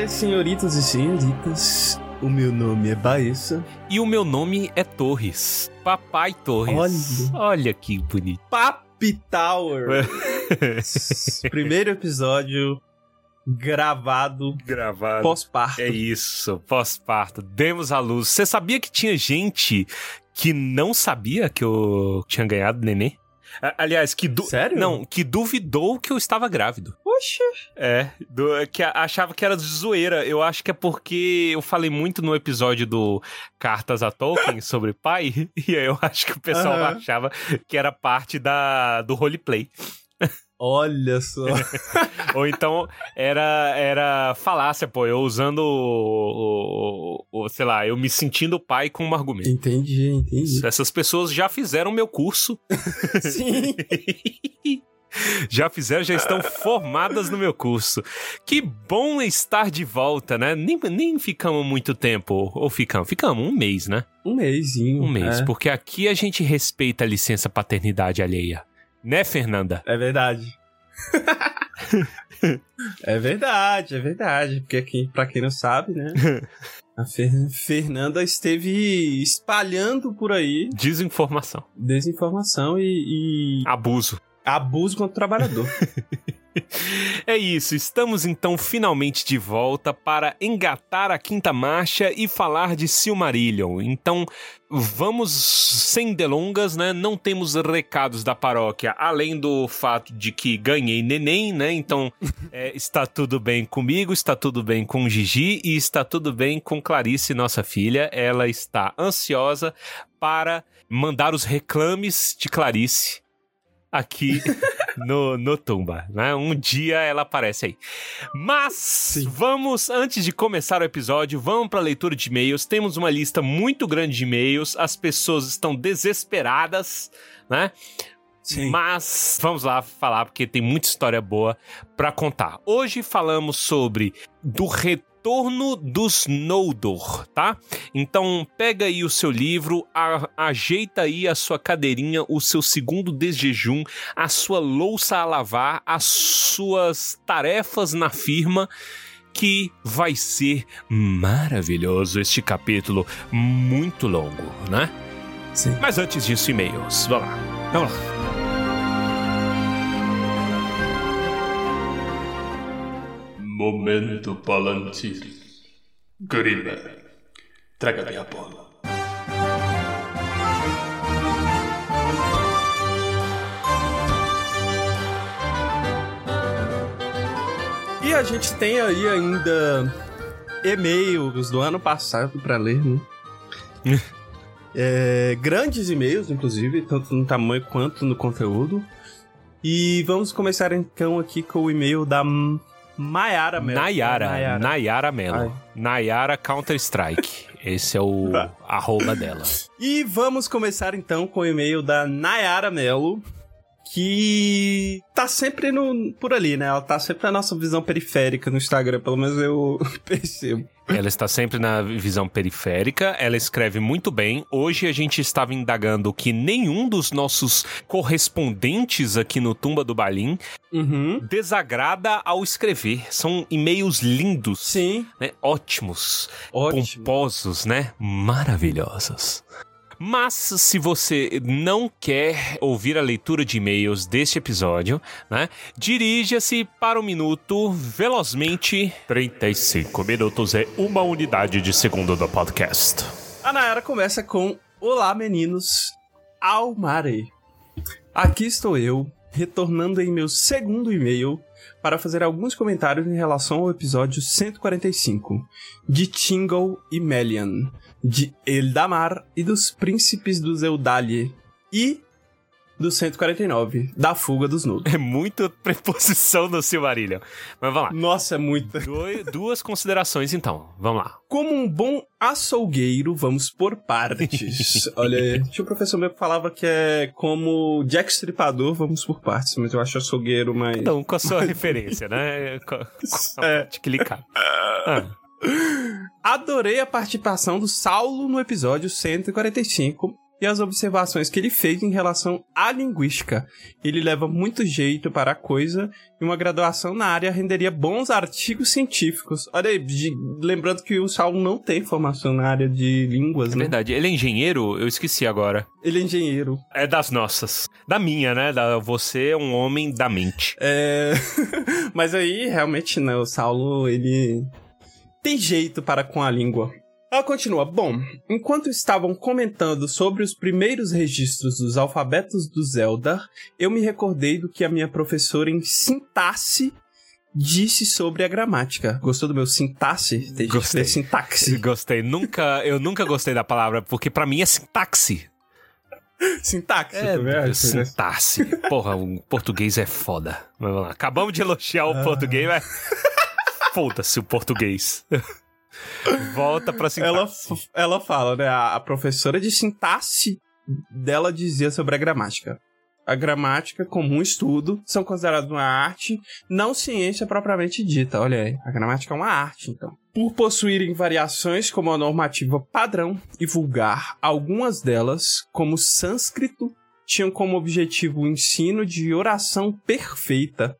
Senhoras, senhoritas e senhoritas, o meu nome é Baessa. E o meu nome é Torres. Papai Torres. Olha. Olha que bonito. Papi Tower. Primeiro episódio gravado Gravado. pós-parto. É isso, pós-parto. Demos a luz. Você sabia que tinha gente que não sabia que eu tinha ganhado neném? Aliás, que du... Sério? Não, que duvidou que eu estava grávido. Poxa. É, do- que achava que era de zoeira. Eu acho que é porque eu falei muito no episódio do Cartas a Tolkien sobre pai, e aí eu acho que o pessoal Aham. achava que era parte da, do roleplay. Olha só. Ou então era, era falácia, pô, eu usando o, o- o- sei lá, eu me sentindo pai como argumento. entendi, entendi. Essas pessoas já fizeram meu curso, Sim. já fizeram, já estão formadas no meu curso. Que bom estar de volta, né? Nem, nem ficamos muito tempo, ou ficamos? Ficamos um mês, né? Um mêsinho. Um mês, É, porque aqui a gente respeita a licença paternidade alheia. Né, Fernanda? é verdade. é verdade, é verdade. Porque aqui, pra quem não sabe, né? A Fer- Fernanda esteve espalhando por aí Desinformação. desinformação e, e Abuso. abuso contra o trabalhador. É isso, estamos então finalmente de volta para engatar a quinta marcha e falar de Silmarillion. Então, vamos sem delongas, né? Não temos recados da paróquia, além do fato de que ganhei neném, né? Então, é, está tudo bem comigo, está tudo bem com Gigi e está tudo bem com Clarice, nossa filha. Ela está ansiosa para mandar os reclames de Clarice aqui no, no Tumba, né? Um dia ela aparece aí. Mas vamos, antes de começar o episódio, vamos para a leitura de e-mails. Temos uma lista muito grande de e-mails. As pessoas estão desesperadas, né? Sim. Mas vamos lá falar porque tem muita história boa pra contar. Hoje falamos sobre do retorno dos Noldor, tá? Então pega aí o seu livro, a- ajeita aí a sua cadeirinha, o seu segundo desjejum, a sua louça a lavar, as suas tarefas na firma. Que vai ser maravilhoso este capítulo, muito longo, né? Sim. Mas antes disso, e-mails. Vamos lá. Vamos lá. Momento Palantir. Grima, traga-me a bola. E a gente tem aí ainda e-mails do ano passado pra ler, né? É, grandes e-mails, inclusive, tanto no tamanho quanto no conteúdo. E vamos começar então aqui com o e-mail da M- Mayara Mello. Nayara. Nayara Mello. Nayara Counter-Strike. Esse é o Tá. arroba dela. E vamos começar então com o e-mail da Nayara Mello, que tá sempre no, por ali, né? Ela tá sempre na nossa visão periférica no Instagram, pelo menos eu percebo. Ela está sempre na visão periférica, ela escreve muito bem. Hoje a gente estava indagando que nenhum dos nossos correspondentes aqui no Tumba do Balim Uhum. desagrada ao escrever. São e-mails lindos, Sim, né? Ótimos. ótimo. pomposos, né? Maravilhosos. Mas se você não quer ouvir a leitura de e-mails deste episódio, né? Dirija-se para o minuto velozmente. 35 minutos é uma unidade de segundo do podcast. A Nayara começa com Olá, meninos, Almare. Aqui estou eu, retornando em meu segundo e-mail para fazer alguns comentários em relação ao episódio 145 de Tingle e Melian, de Eldamar e dos Príncipes dos Eudalien e do 149, da Fuga dos Nudos. É muita preposição no Silmarillion. Mas vamos lá. Nossa, é muita. Doi- duas considerações então. Vamos lá. Como um bom açougueiro, vamos por partes. Olha aí. Tinha um professor meu que falava que é como Jack Stripador, vamos por partes, mas eu acho açougueiro mais. Então, com a sua referência, né? Com, com a É. parte clicar. Ah, Adorei a participação do Saulo no episódio 145 e as observações que ele fez em relação à linguística. Ele leva muito jeito para a coisa e uma graduação na área renderia bons artigos científicos. Olha aí, lembrando que o Saulo não tem formação na área de línguas, É né? verdade. Ele é engenheiro? Eu esqueci agora. Ele é engenheiro. É das nossas. Da minha, né? Da, você é um homem da mente. É... Mas aí, realmente, né, o Saulo, ele tem jeito para com a língua. Ela continua. Bom, enquanto estavam comentando sobre os primeiros registros dos alfabetos do Zeldar, eu me recordei do que a minha professora em sintaxe disse sobre a gramática. Gostou do meu sintaxe? Tem gente que Gostei. sintaxe. Gostei. Nunca, eu nunca gostei da palavra, porque pra mim é sintaxe. Sintaxe, É, também acha, né? sintaxe. Porra, o português é foda. Mas vamos lá. Acabamos de elogiar o português, mas. Foda-se o português. Volta pra sintaxe. ela, ela fala, né? A, a professora de sintaxe dela dizia sobre a gramática. A gramática, como um estudo, são consideradas uma arte, não ciência propriamente dita. Olha aí, a gramática é uma arte, então. Por possuírem variações como a normativa padrão e vulgar, algumas delas, como o sânscrito, tinham como objetivo o ensino de oração perfeita.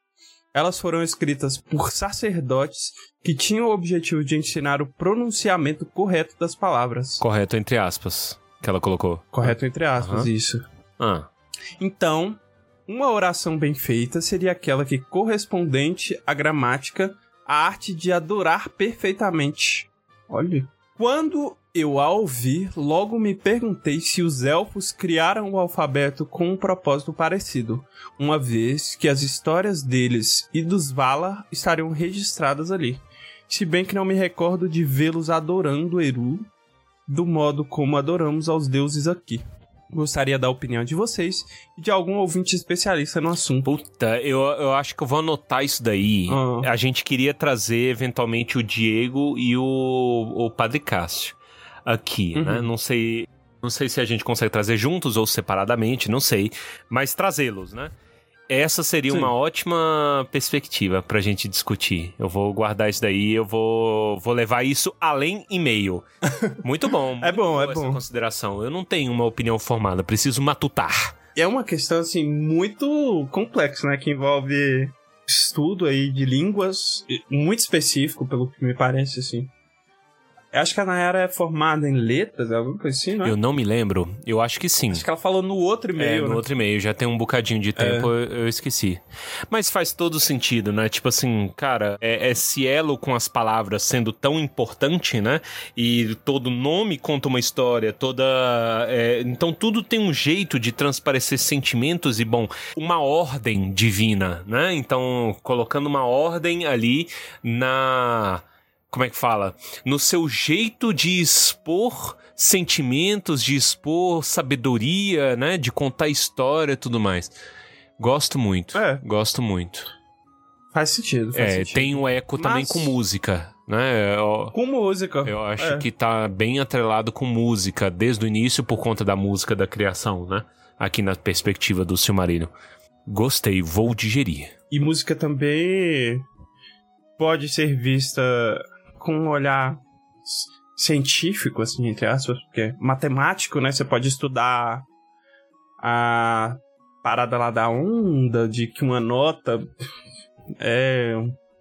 Elas foram escritas por sacerdotes que tinham o objetivo de ensinar o pronunciamento correto das palavras. Correto, entre aspas, que ela colocou. Correto entre aspas, Aham. isso. Ah, Então, uma oração bem feita seria aquela que correspondente à gramática, a arte de adorar perfeitamente. Olha. Quando eu a ouvi, logo me perguntei se os elfos criaram o alfabeto com um propósito parecido, uma vez que as histórias deles e dos Valar estariam registradas ali. Se bem que não me recordo de vê-los adorando Eru do modo como adoramos aos deuses aqui. Gostaria da opinião de vocês e de algum ouvinte especialista no assunto. puta, eu, eu acho que eu vou anotar isso daí. Ah. A gente queria trazer, eventualmente, o Diego e o, o Padre Cássio aqui, Uhum. né? Não sei. Não sei se a gente consegue trazer juntos ou separadamente, não sei. Mas trazê-los, né? Essa seria Sim. uma ótima perspectiva pra gente discutir. Eu vou guardar isso daí, eu vou, vou levar isso além e-mail. Muito bom. É bom, boa é essa bom. consideração. Eu não tenho uma opinião formada, preciso matutar. É uma questão, assim, muito complexa, né? Que envolve estudo aí de línguas, muito específico, pelo que me parece, assim. Eu acho que a Nayara é formada em letras, alguma coisa assim, não é? Eu não me lembro. Eu acho que sim. Acho que ela falou no outro É, e-mail, no né? outro e-mail, já tem um bocadinho de tempo, eu, eu esqueci. Mas faz todo sentido, né? Tipo assim, cara, é, esse elo com as palavras sendo tão importante, né? E todo nome conta uma história, toda. é, então tudo tem um jeito de transparecer sentimentos e, bom, uma ordem divina, né? Então, colocando uma ordem ali na como é que fala? No seu jeito de expor sentimentos, de expor sabedoria, né? De contar história e tudo mais. Gosto muito. É. Gosto muito. Faz sentido, faz É, sentido. tem o eco também Mas- com música, né? Eu, Com música. eu acho É. que tá bem atrelado com música desde o início por conta da música da criação, né? Aqui na perspectiva do Silmarillion. Gostei, vou digerir. E música também pode ser vista com um olhar científico, assim, entre aspas, porque matemático, né? Você pode estudar a parada lá da onda, de que uma nota é.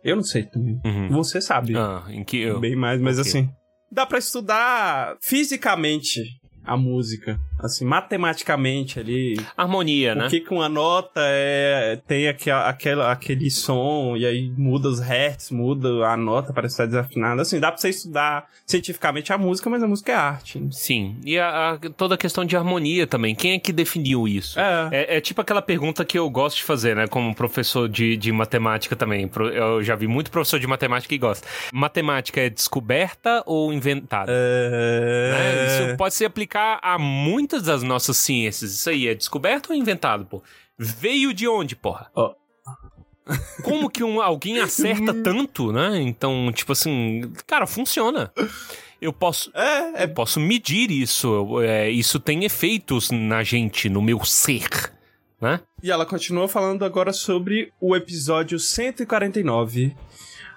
Eu não sei também. Uhum. Você sabe Ah, em que eu... bem mais, mas Ok. assim. Dá pra estudar fisicamente a música. Assim, matematicamente ali. Harmonia, né? Por que, que uma nota é, tem aquele, aquele, aquele som e aí muda os hertz, muda a nota, parece estar desafinada. Assim, dá pra você estudar cientificamente a música, mas a música é arte. né? Sim, e a, a- toda a questão de harmonia também. Quem é que definiu isso? É. É, é tipo aquela pergunta que eu gosto de fazer, né? Como professor de, de matemática também. Eu já vi muito professor de matemática que gosta. Matemática é descoberta ou inventada? né? Isso pode se aplicar a muitas das nossas ciências. Isso aí é descoberto ou inventado, pô? Veio de onde, porra? Ó. Como que um, alguém acerta tanto, né? Então, tipo assim, cara, funciona. Eu posso, É, é eu posso medir isso. é, isso tem efeitos na gente, no meu ser, né? E ela continua falando agora sobre o episódio 149.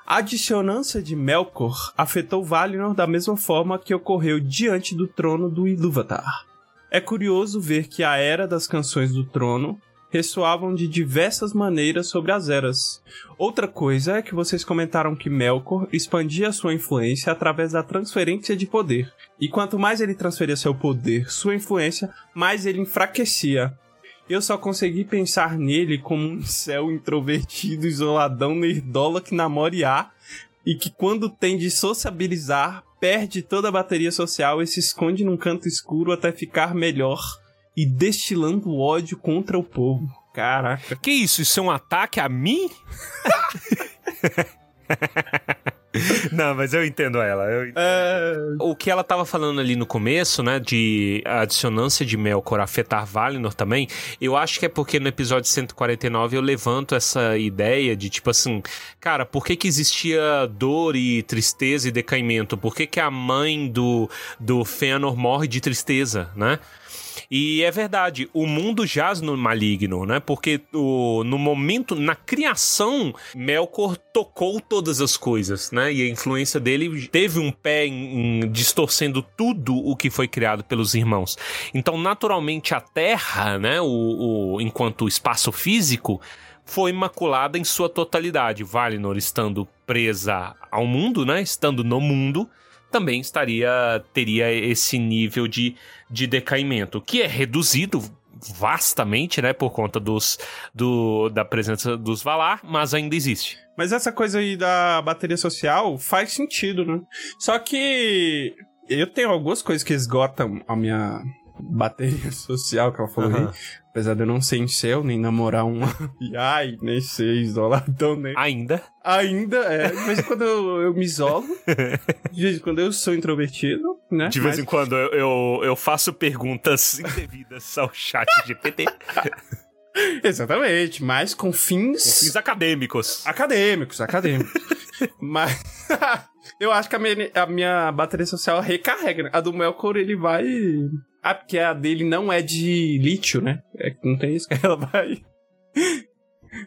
A dissonância de Melkor afetou Valinor da mesma forma que ocorreu diante do trono do Ilúvatar. É curioso ver que a era das canções do trono ressoavam de diversas maneiras sobre as eras. Outra coisa é que vocês comentaram que Melkor expandia sua influência através da transferência de poder. E quanto mais ele transferia seu poder, sua influência, mais ele enfraquecia. Eu só consegui pensar nele como um céu introvertido, isoladão, nerdola que namora e que quando tem de sociabilizar, perde toda a bateria social e se esconde num canto escuro até ficar melhor e destilando ódio contra o povo. Caraca. Que isso? Isso é um ataque a mim? Não, mas eu entendo ela. Eu entendo. É... O que ela tava falando ali no começo, né, de a dissonância de Melkor afetar Valinor também, eu acho que é porque no episódio 149 eu levanto essa ideia de tipo assim, cara, por que que existia dor e tristeza e decaimento? Por que que a mãe do, do Fëanor morre de tristeza, né? E é verdade, o mundo jaz no maligno, né? Porque o, no momento, na criação, Melkor tocou todas as coisas, né? E a influência dele teve um pé em, em distorcendo tudo o que foi criado pelos irmãos. Então, naturalmente, a Terra, né? O, o, enquanto espaço físico, foi maculada em sua totalidade. Valinor estando presa ao mundo, né? Estando no mundo, também estaria teria esse nível de, de decaimento, que é reduzido vastamente, né, por conta dos, do, da presença dos Valar, mas ainda existe. Mas essa coisa aí da bateria social faz sentido, né? Só que eu tenho algumas coisas que esgotam a minha bateria social que ela falou uhum. aí. Apesar de eu não ser incel, nem namorar uma ai, nem ser isoladão, nem... Ainda? Ainda, é. De vez em quando eu, eu me isolo. De vez em quando eu sou introvertido, né? De vez Mas... em quando eu, eu, eu, faço perguntas indevidas ao chat GPT. Exatamente, mas com fins... Com fins acadêmicos. Acadêmicos, acadêmicos. mas... eu acho que a minha, a minha bateria social recarrega, né? A do Melkor, ele vai ah, porque a dele não é de lítio, né? É, não tem isso ela vai.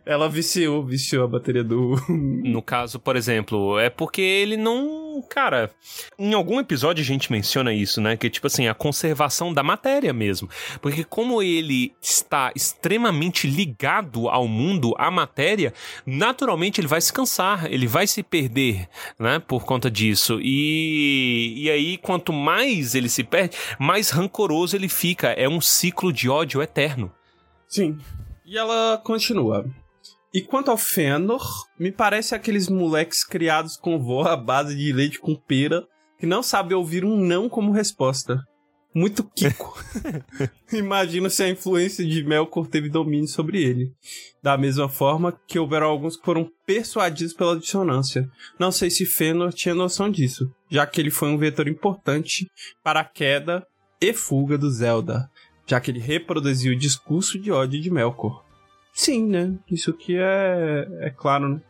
Ela viciou, viciou a bateria do. No caso, por exemplo, é porque ele não. Cara, em algum episódio a gente menciona isso, né? Que tipo assim, a conservação da matéria mesmo. Porque como ele está extremamente ligado ao mundo, à matéria, naturalmente ele vai se cansar, ele vai se perder, né? Por conta disso. E, e aí, quanto mais ele se perde, mais rancoroso ele fica. É um ciclo de ódio eterno. Sim. E ela continua. E quanto ao Fëanor, me parece aqueles moleques criados com vó à base de leite com pera que não sabe ouvir um não como resposta. Muito Kiko. Imagino se a influência de Melkor teve domínio sobre ele. Da mesma forma que houveram alguns que foram persuadidos pela dissonância. Não sei se Fëanor tinha noção disso, já que ele foi um vetor importante para a queda e fuga do Zelda já que ele reproduziu o discurso de ódio de Melkor. Sim, né? Isso aqui é, é claro, né?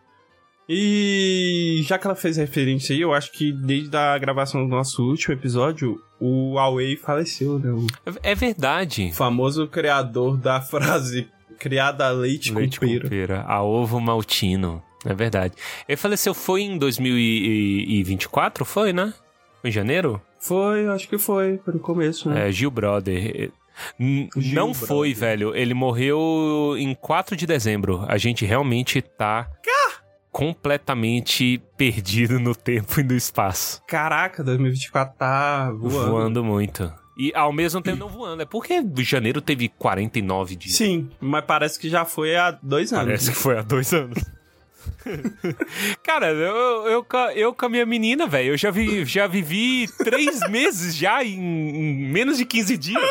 E já que ela fez referência aí, eu acho que desde a gravação do nosso último episódio, o Huawei faleceu, né? O é verdade. famoso criador da frase criada a leite, leite com, pera. com pera. A ovo maltino. É verdade. Ele faleceu foi em 2024, foi, né? Em janeiro? Foi, acho que foi, foi no começo, né? É, Gil Brother. Não foi, velho. Ele morreu em 4 de dezembro. A gente realmente tá completamente perdido no tempo e no espaço. Caraca, 2024 tá voando. Voando muito. E ao mesmo tempo não voando. É porque janeiro teve 49 dias. Sim, mas parece que já foi há dois anos. Parece que foi há dois anos. Cara, eu, eu, eu com a minha menina, velho, eu já, vi, já vivi três meses já em, em, menos de 15 dias.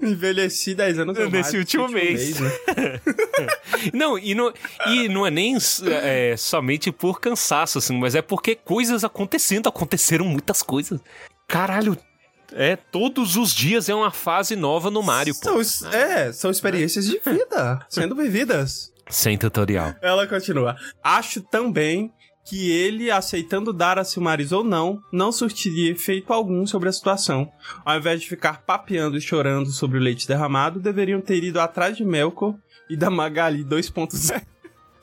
Envelheci 10 anos Nesse último, último mês. mês né? não, e não, e não é nem é, somente por cansaço, assim, mas é porque coisas acontecendo, aconteceram muitas coisas. Caralho, é, todos os dias é uma fase nova no Mario, pô. São, é, são experiências de vida sendo vividas. Sem tutorial. Ela continua. Acho também que ele, aceitando dar a Silmaris ou não, não surtiria efeito algum sobre a situação. Ao invés de ficar papeando e chorando sobre o leite derramado, deveriam ter ido atrás de Melkor e da Magali 2.0.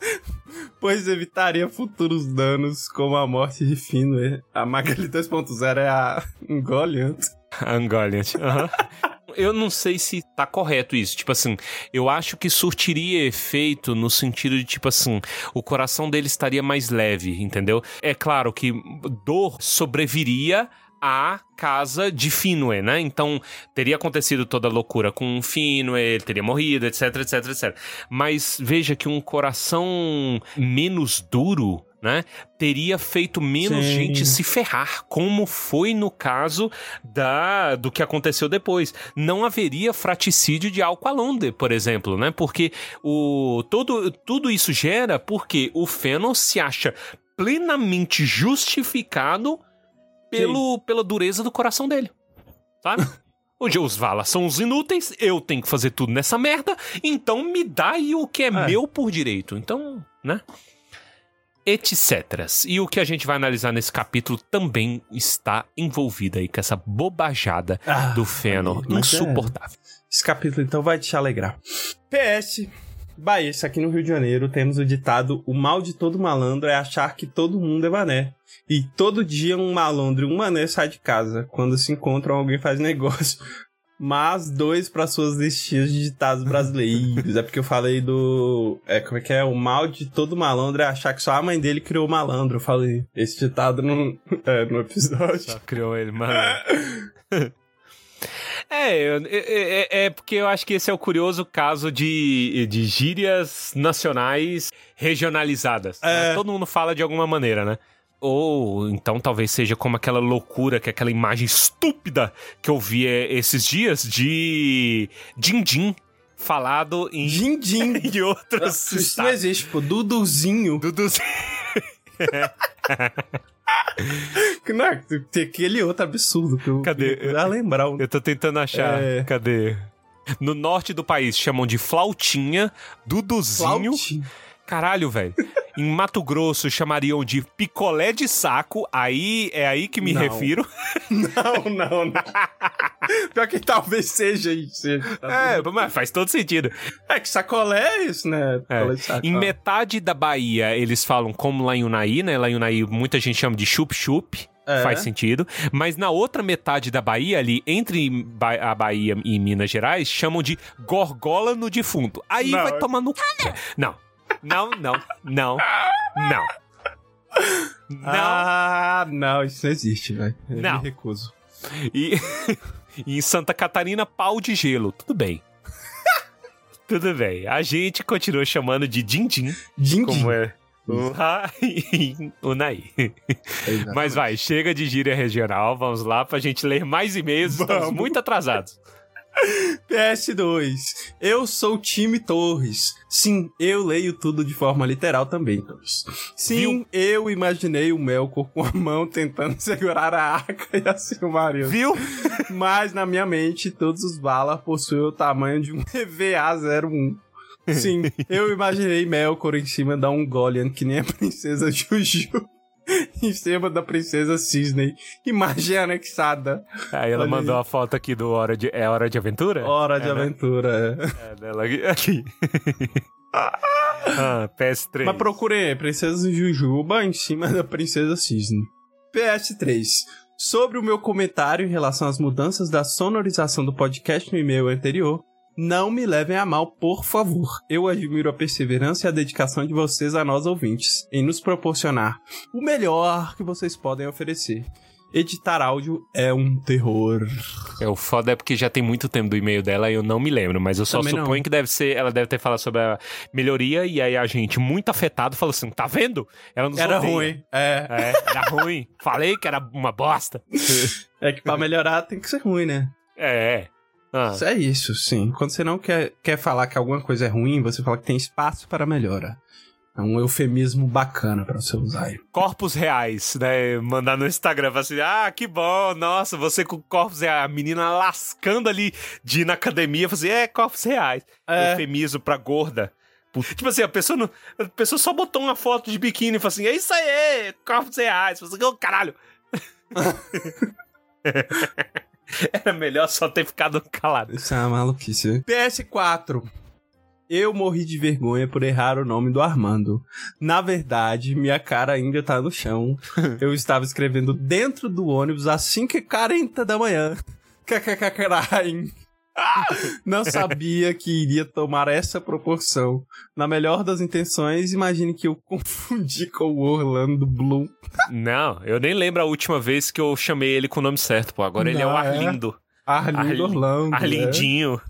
pois evitaria futuros danos, como a morte de Finwë. A Magali 2.0 é a Ungoliant. Ungoliant, aham. eu não sei se tá correto isso. Tipo assim, eu acho que surtiria efeito no sentido de, tipo assim, o coração dele estaria mais leve, entendeu? É claro que dor sobreviria à casa de Finwë, né? Então, teria acontecido toda a loucura com Finwë, ele teria morrido, etc, etc, etc. Mas veja que um coração menos duro né, teria feito menos Sim. gente se ferrar, como foi no caso da do que aconteceu depois. Não haveria fraticídio de Alqualonde, por exemplo, né? Porque o todo tudo isso gera porque o Fëanor se acha plenamente justificado pelo, pela dureza do coração dele. Sabe? Hoje os Valas são os inúteis, eu tenho que fazer tudo nessa merda, então me dá aí o que é, é. meu por direito. Então, né? Etc. E o que a gente vai analisar nesse capítulo também está envolvido aí com essa bobajada ah, do Fëanor é. insuportável. É. Esse capítulo então vai te alegrar. PS, Bahia, aqui no Rio de Janeiro temos o ditado: o mal de todo malandro é achar que todo mundo é mané. E todo dia um malandro e um mané sai de casa. Quando se encontram, alguém faz negócio mas dois para suas listinhas de ditados brasileiros. é porque eu falei do. É, como é que é? O mal de todo malandro é achar que só a mãe dele criou o malandro. Eu falei esse ditado no, é, no episódio. Só criou ele, mano. É, é, é, é, porque eu acho que esse é o curioso caso de, de gírias nacionais regionalizadas. É. Né? Todo mundo fala de alguma maneira, né? Ou então talvez seja como aquela loucura, que é aquela imagem estúpida que eu vi é, esses dias de Din-Din falado em. Din-Din! em outros. Isso não existe, pô. Duduzinho. Duduzinho. não, é, tem aquele outro absurdo que eu. Cadê? Eu, lembrar. Eu tô tentando achar. É... Cadê? No norte do país chamam de flautinha, duduzinho. Flautinha. Caralho, velho. Em Mato Grosso chamariam de picolé de saco, aí é aí que me não. refiro. Não, não, não. Pior que talvez seja isso. É, mas faz todo sentido. É que sacolé é isso, né? É. Saco, em metade da Bahia, eles falam como lá em Unai, né? Lá em Unai, muita gente chama de chup-chup. É. Faz sentido. Mas na outra metade da Bahia, ali, entre a Bahia e Minas Gerais, chamam de gorgola no defunto. Aí não. vai tomar no. Não. Não, não, não, não. Não. Ah, não, isso não existe, velho. Não. Me recuso. E, e em Santa Catarina, pau de gelo. Tudo bem. Tudo bem. A gente continua chamando de Din-Din. Din-Din. Como é o Unai. Mas vai, chega de gíria regional. Vamos lá pra gente ler mais e-mails. Estamos muito atrasados. PS2. Eu sou time Torres. Sim, eu leio tudo de forma literal também, Torres. Sim, Viu? eu imaginei o Melkor com a mão tentando segurar a arca e a Silmaril. Viu? Mas na minha mente, todos os Valar possuem o tamanho de um EVA-01. Sim, eu imaginei Melkor em cima da Ungoliant, que nem a princesa Juju. Em cima da princesa Cisne. Imagem anexada. Aí ela Olha mandou aí. a foto aqui do Hora de. É Hora de Aventura? Hora de é, né? Aventura, né? é. É dela aqui. ah, PS3. Mas procurei Princesa Jujuba em cima da Princesa Cisne. PS3. Sobre o meu comentário em relação às mudanças da sonorização do podcast no e-mail anterior, não me levem a mal, por favor. Eu admiro a perseverança e a dedicação de vocês a nós ouvintes em nos proporcionar o melhor que vocês podem oferecer. Editar áudio é um terror. É, o foda é porque já tem muito tempo do e-mail dela e eu não me lembro, mas eu só Também suponho não. que deve ser, ela deve ter falado sobre a melhoria e aí a gente, muito afetado, falou assim: tá vendo? Ela nos Era odeia. ruim. É. é. Era ruim. Falei que era uma bosta. É que pra melhorar tem que ser ruim, né? É. Ah. É isso, sim. Quando você não quer, quer falar que alguma coisa é ruim, você fala que tem espaço para melhora. É um eufemismo bacana para você usar aí. Corpos reais, né? Mandar no Instagram, assim, ah, que bom, nossa, você com corpos reais. A menina lascando ali de ir na academia, assim, é, corpos reais. É. Eufemismo pra gorda. Tipo assim, a pessoa, não, a pessoa só botou uma foto de biquíni e falou assim, é isso aí, corpos reais. Você, oh, caralho. Era melhor só ter ficado calado. Isso é uma maluquice. PS4. Eu morri de vergonha por errar o nome do Armando. Na verdade, minha cara ainda tá no chão. Eu estava escrevendo dentro do ônibus às 5h40 da manhã. Cacacacarai. Não sabia que iria tomar essa proporção. Na melhor das intenções, imagine que eu confundi com o Orlando Bloom. Não, eu nem lembro a última vez que eu chamei ele com o nome certo, pô. Agora ele é o Não, é. Arlindo. Arlindo Arli- Orlando. né? Arlindinho.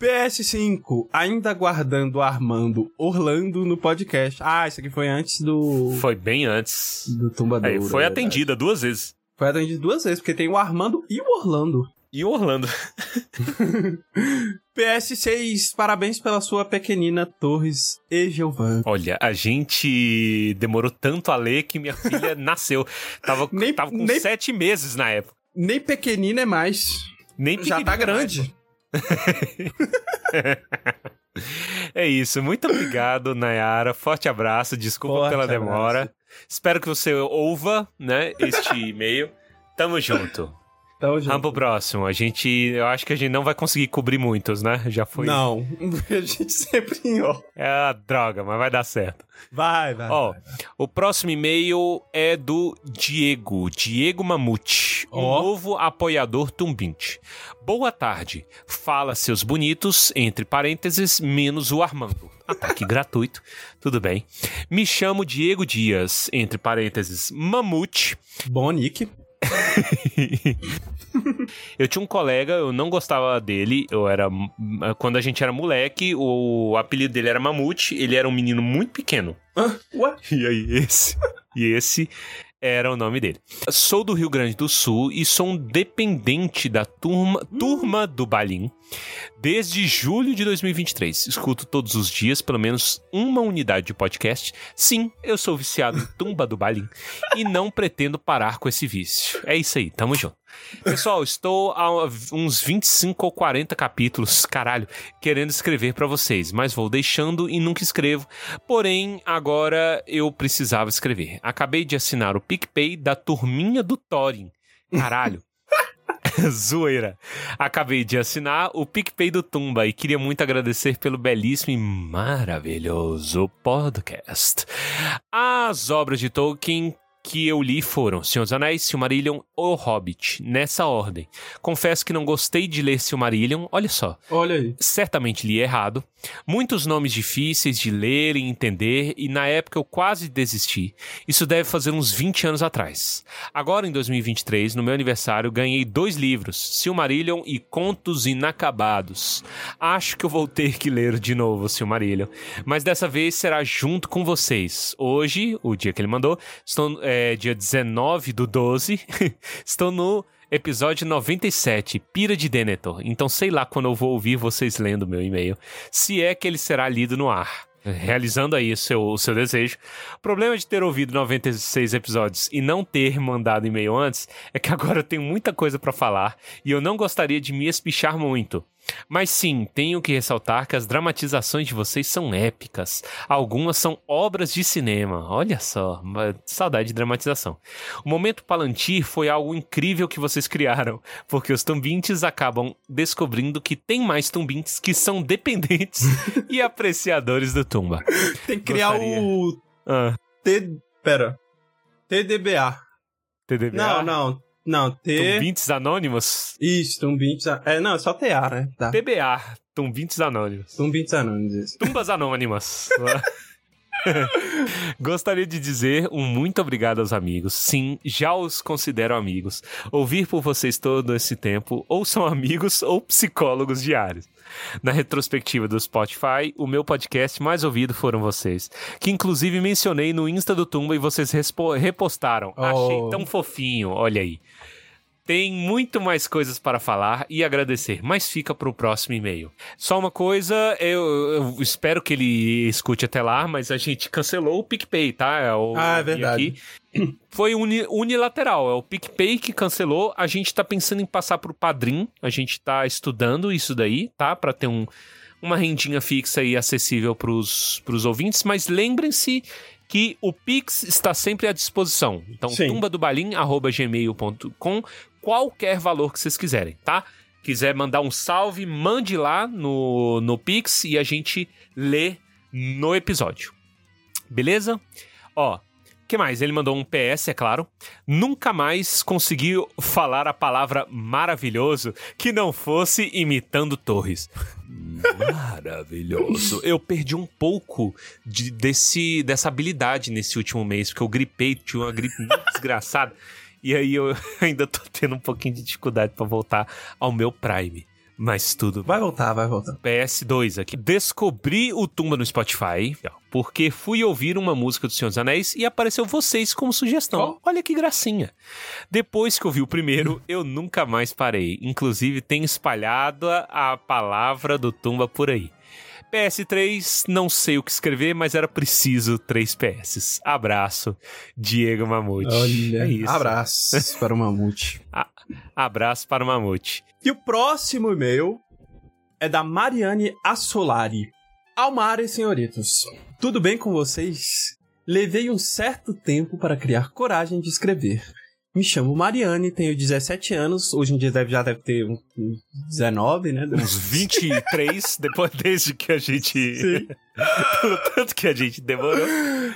PS5, ainda aguardando Armando Orlando no podcast. Ah, isso aqui foi antes do. Foi bem antes. Do Tumbador. Aí foi é atendida duas vezes. Foi atendido duas vezes, porque tem o Armando e o Orlando. E o Orlando. PS6, parabéns pela sua pequenina Torres e Giovanni. Olha, a gente demorou tanto a ler que minha filha nasceu. Tava, Nem- tava com nem- sete meses na época. Nem pequenina é mais. Nem Já tá pequenina grande. É isso. Muito obrigado, Nayara. Forte abraço. Desculpa Forte pela abraço. Espero que você ouva, né, este e-mail. Tamo junto. Então, gente. Vamos pro próximo. A gente. Eu acho que a gente não vai conseguir cobrir muitos, né? Já foi. Não, a gente sempre enrola. É a droga, mas vai dar certo. Vai, vai. Ó, o próximo e-mail é do Diego, Diego Mamute, um Ó. novo apoiador Tumbinte. Boa tarde. Fala seus bonitos, entre parênteses, menos o Armando. Ataque gratuito. Tudo bem. Me chamo Diego Dias, entre parênteses, Mamute. Bom, Nick. eu tinha um colega, eu não gostava dele, eu era. Quando a gente era moleque, o apelido dele era Mamute, ele era um menino muito pequeno. E aí, esse. e esse era o nome dele. Sou do Rio Grande do Sul e sou um dependente da turma, turma do Balim desde julho de 2023. Escuto todos os dias pelo menos uma unidade de podcast. Sim, eu sou viciado em Tumba do Balim e não pretendo parar com esse vício. É isso aí, tamo junto. Pessoal, estou há uns 25 ou 40 capítulos, caralho, querendo escrever pra vocês, mas vou deixando e nunca escrevo. Porém, agora eu precisava escrever. Acabei de assinar o PicPay da turminha do Thorin. Caralho. Zoeira. Acabei de assinar o PicPay do Tumba e queria muito agradecer pelo belíssimo e maravilhoso podcast. As obras de Tolkien que eu li foram Senhor dos Anéis, Silmarillion ou Hobbit, nessa ordem. Confesso que não gostei de ler Silmarillion, olha só. Olha aí. Certamente li errado. Muitos nomes difíceis de ler e entender, e na época eu quase desisti. Isso deve fazer uns 20 anos atrás. Agora, em 2023, no meu aniversário, ganhei dois livros, Silmarillion e Contos Inacabados. Acho que eu vou ter que ler de novo Silmarillion, mas dessa vez será junto com vocês. Hoje, o dia que ele mandou, estou é, dia 19 do 12, estou no episódio 97, Pira de Denethor. Então sei lá quando eu vou ouvir vocês lendo meu e-mail, se é que ele será lido no ar. Realizando aí o seu, o seu desejo. O problema de ter ouvido 96 episódios e não ter mandado e-mail antes é que agora eu tenho muita coisa para falar e eu não gostaria de me espichar muito. Mas sim, tenho que ressaltar que as dramatizações de vocês são épicas. Algumas são obras de cinema. Olha só, saudade de dramatização. O momento Palantir foi algo incrível que vocês criaram, porque os tumbintes acabam descobrindo que tem mais tumbintes que são dependentes e apreciadores do tumba. Tem que criar Gostaria. o Ah, T... Pera. TDBA. TDBA? Não, não. Não, T... Tumbintes Anônimos? Isso, Tumbintes... É, não, é só TA, né? Tá. TBA, Tumbintes Anônimos. Tumbintes Anônimos, isso. Tumbas Anônimas. Gostaria de dizer um muito obrigado aos amigos. Sim, já os considero amigos. Ouvir por vocês todo esse tempo, ou são amigos ou psicólogos diários. Na retrospectiva do Spotify, o meu podcast mais ouvido foram vocês, que inclusive mencionei no Insta do Tumba e vocês repostaram. Achei Oh. tão fofinho, olha aí. Tem muito mais coisas para falar e agradecer, mas fica para o próximo e-mail. Só uma coisa, eu, eu espero que ele escute até lá, mas a gente cancelou o PicPay, tá? O- Ah, é verdade. aqui foi uni- unilateral, é o PicPay que cancelou. A gente tá pensando em passar pro Padrim, a gente tá estudando isso daí, tá? Para ter um, uma rendinha fixa e acessível pros, pros ouvintes, mas lembrem-se que o Pix está sempre à disposição. Então, tumbadobalim.gmail.com, qualquer valor que vocês quiserem, tá? Quiser mandar um salve, mande lá no, no Pix e a gente lê no episódio. Beleza? Ó, que mais? Ele mandou um PS, é claro. Nunca mais conseguiu falar a palavra maravilhoso que não fosse imitando Torres. Maravilhoso. Eu perdi um pouco de, desse, dessa habilidade nesse último mês, porque eu gripei, tinha uma gripe muito desgraçada. E aí eu ainda tô tendo um pouquinho de dificuldade para voltar ao meu Prime. Mas tudo. Vai voltar, vai voltar. PS2 aqui. Descobri o Tumba no Spotify porque fui ouvir uma música do Senhor dos Anéis e apareceu vocês como sugestão. Oh. Olha que gracinha. Depois que eu vi o primeiro, eu nunca mais parei. Inclusive, tenho espalhado a palavra do Tumba por aí. PS3, não sei o que escrever, mas era preciso 3 PS. Abraço, Diego Mamute. Olha, é isso. abraços para o Mamute. abraço para o Mamute. E o próximo e-mail é da Mariane Assolari. Almar e senhoritos, tudo bem com vocês? Levei um certo tempo para criar coragem de escrever. Me chamo Mariane, tenho 17 anos. Hoje em dia deve, já deve ter uns 19, né? Uns 23, depois desde que a gente. Sim. Tanto que a gente demorou.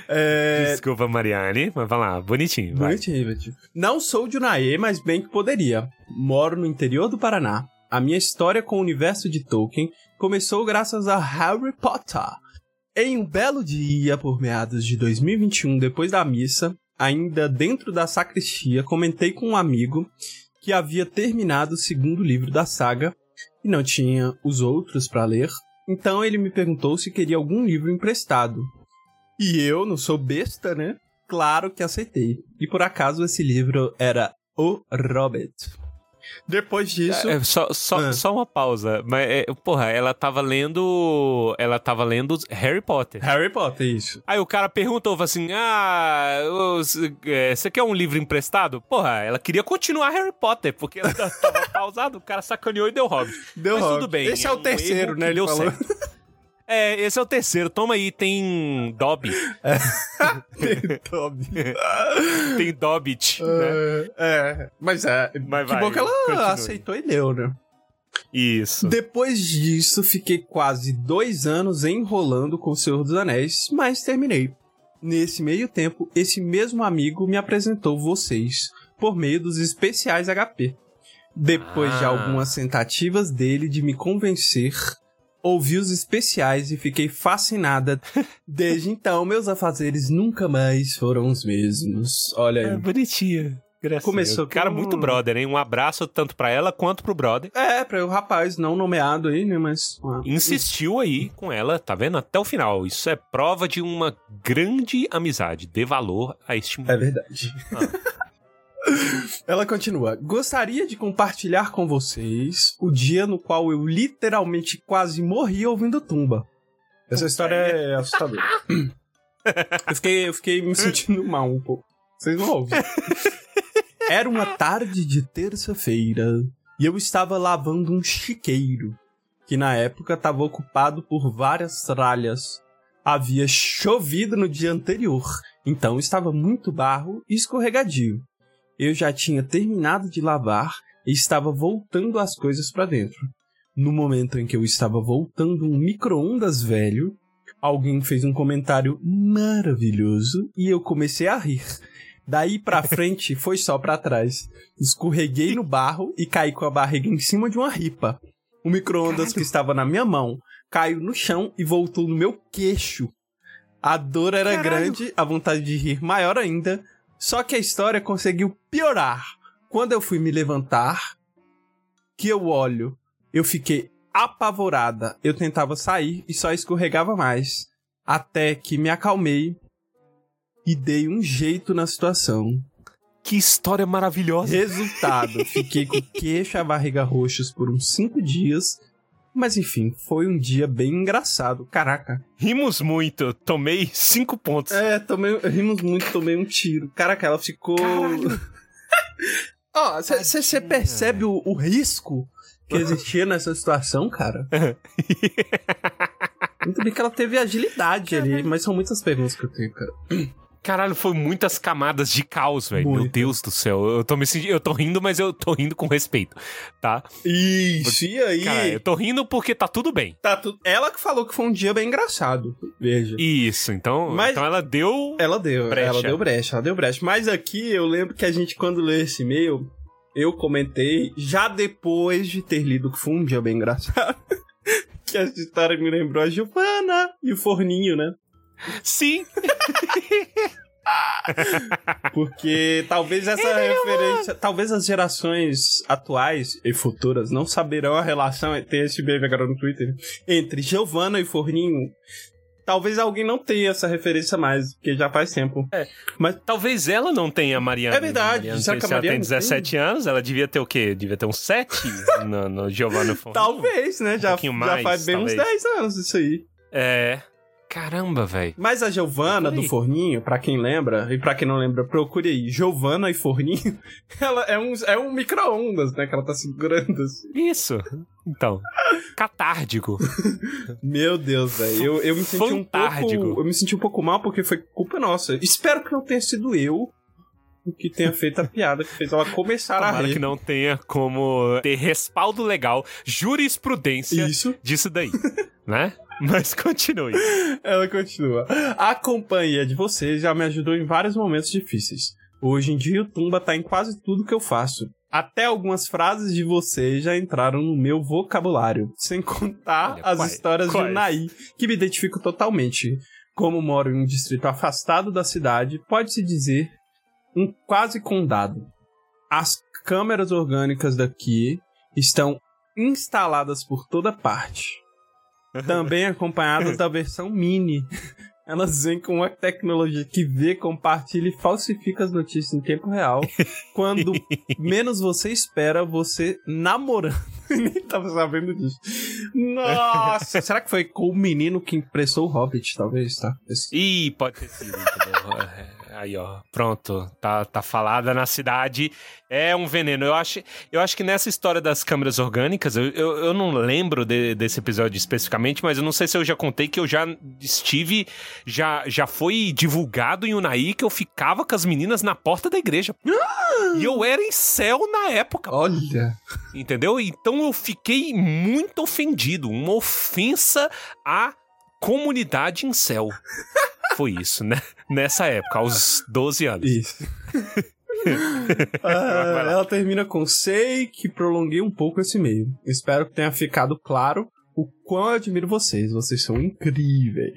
É... Desculpa, Mariane, mas vai lá, bonitinho. Bonitinho, bonitinho. Não sou de Unaê, mas bem que poderia. Moro no interior do Paraná. A minha história com o universo de Tolkien começou graças a Harry Potter. Em um belo dia, por meados de 2021, depois da missa, ainda dentro da sacristia, comentei com um amigo que havia terminado o segundo livro da saga e não tinha os outros para ler. Então ele me perguntou se queria algum livro emprestado. E eu, não sou besta, né? Claro que aceitei. E por acaso esse livro era O Robert. Depois disso. É, só, só, ah. só uma pausa. Mas, é, porra, ela tava lendo. Ela tava lendo Harry Potter. Harry Potter, isso. Aí o cara perguntou assim: Ah, é, você quer um livro emprestado? Porra, ela queria continuar Harry Potter, porque ela tava pausado, o cara sacaneou e deu Hobbit. Deu Mas Hobbit. tudo bem. Esse é, é o terceiro, né? Ele deu falou. certo. É, esse é o terceiro. Toma aí, tem Dobby. É. tem Dobby. tem Dobbit, uh, né? É, mas é. Mas que vai, bom que ela continue. aceitou e deu, né? Isso. Depois disso, fiquei quase dois anos enrolando com o Senhor dos Anéis, mas terminei. Nesse meio tempo, esse mesmo amigo me apresentou vocês por meio dos especiais HP. Depois ah. de algumas tentativas dele de me convencer, ouvi os especiais e fiquei fascinada. Desde então, meus afazeres nunca mais foram os mesmos. Olha aí. É bonitinha. Começou cara com... muito brother, hein? Um abraço tanto para ela quanto pro brother. É, para o rapaz não nomeado aí, né? Mas. Insistiu aí com ela, tá vendo? Até o final. Isso é prova de uma grande amizade. Dê valor a este momento. É verdade. Ah. Ela continua. Gostaria de compartilhar com vocês o dia no qual eu literalmente quase morri ouvindo tumba. Essa história é assustadora. eu, fiquei, eu fiquei me sentindo mal um pouco. Vocês não ouvem. Era uma tarde de terça-feira e eu estava lavando um chiqueiro, que na época estava ocupado por várias tralhas. Havia chovido no dia anterior, então estava muito barro e escorregadio eu já tinha terminado de lavar e estava voltando as coisas para dentro. No momento em que eu estava voltando um micro-ondas velho, alguém fez um comentário maravilhoso e eu comecei a rir. Daí pra frente foi só para trás. Escorreguei no barro e caí com a barriga em cima de uma ripa. O micro-ondas que estava na minha mão caiu no chão e voltou no meu queixo. A dor era Caralho. grande, a vontade de rir maior ainda, só que a história conseguiu piorar. Quando eu fui me levantar, que eu olho, eu fiquei apavorada. Eu tentava sair e só escorregava mais. Até que me acalmei e dei um jeito na situação. Que história maravilhosa! Resultado: fiquei com o queixo e a barriga roxos por uns cinco dias mas enfim, foi um dia bem engraçado. Caraca. Rimos muito, tomei cinco pontos. É, tomei, rimos muito, tomei um tiro. Caraca, ela ficou. Ó, você percebe o, o, risco que existia nessa situação, cara? muito bem que ela teve agilidade ali, mas são muitas perguntas que eu tenho, cara. Caralho, foi muitas camadas de caos, velho. Meu. Deus do céu. Eu tô me sentindo. Eu tô rindo, mas eu tô rindo com respeito, tá? Isso, e aí? Cara, eu tô rindo porque tá tudo bem. Tá tudo... Ela que falou que foi um dia bem engraçado. Veja. Isso, então, Mas- então ela deu. Ela deu, Brecha. ela deu brecha, ela deu brecha. Mas aqui eu lembro que a gente, quando leu esse e-mail, eu comentei, já depois de ter lido que foi um dia bem engraçado, que essa história me lembrou a Giovana e o forninho, né? Sim! Porque talvez essa referência, talvez as gerações atuais e futuras não saberão a relação, tem esse meme agora no Twitter, entre Giovana e Forninho. Talvez alguém não tenha essa referência mais, porque já faz tempo. É. Mas Talvez ela não tenha Mariana. É verdade. Mariana, Será que a se ela tem Mariana 17 anos, ela devia ter o quê? Devia ter uns 7 no, no Giovanni Forninho? talvez, né? Já, pouquinho já mais, faz bem uns talvez. 10 anos isso aí. É. Caramba, velho. Mas a Giovana do Forninho, pra quem lembra, e pra quem não lembra, procure aí. Giovana e Forninho, ela é um, é um micro-ondas, né? Que ela tá segurando assim. Isso. Então. Catárdico. Meu Deus, velho. Eu, eu me senti um Fantárdico. pouco. Eu me senti um pouco mal porque foi culpa nossa. Espero que não tenha sido eu o que tenha feito a piada que fez ela começar a Tomara rir. que não tenha como ter respaldo legal, jurisprudência Isso. disso daí. né? Mas continue. Ela continua. A companhia de vocês já me ajudou em vários momentos difíceis. Hoje em dia o Tumba tá em quase tudo que eu faço. Até algumas frases de vocês já entraram no meu vocabulário. Sem contar Olha, as quais- histórias quais? de Unai, que me identifico totalmente. Como moro em um distrito afastado da cidade, pode-se dizer um quase condado. As câmeras orgânicas daqui estão instaladas por toda parte também acompanhadas da versão mini. Elas vêm com uma tecnologia que vê, compartilha e falsifica as notícias em tempo real. Quando menos você espera, você namorando. Nem tava sabendo disso. Nossa! Será que foi com o menino que impressou o Hobbit, talvez, tá? Esse- Ih, pode ter sido, Aí, ó, pronto. Tá, tá falada na cidade. É um veneno. Eu acho, eu acho que nessa história das câmeras orgânicas, eu, eu, eu não lembro de- desse episódio especificamente, mas eu não sei se eu já contei que eu já estive. Já, já foi divulgado em Unai que eu ficava com as meninas na porta da igreja. E eu era em céu na época. Olha! Entendeu? Então eu fiquei muito ofendido. Uma ofensa à comunidade em céu. Foi isso, né? Nessa época, aos 12 anos. Isso. Ah, ela termina com sei que prolonguei um pouco esse e-mail. Espero que tenha ficado claro o quão eu admiro vocês. Vocês são incríveis.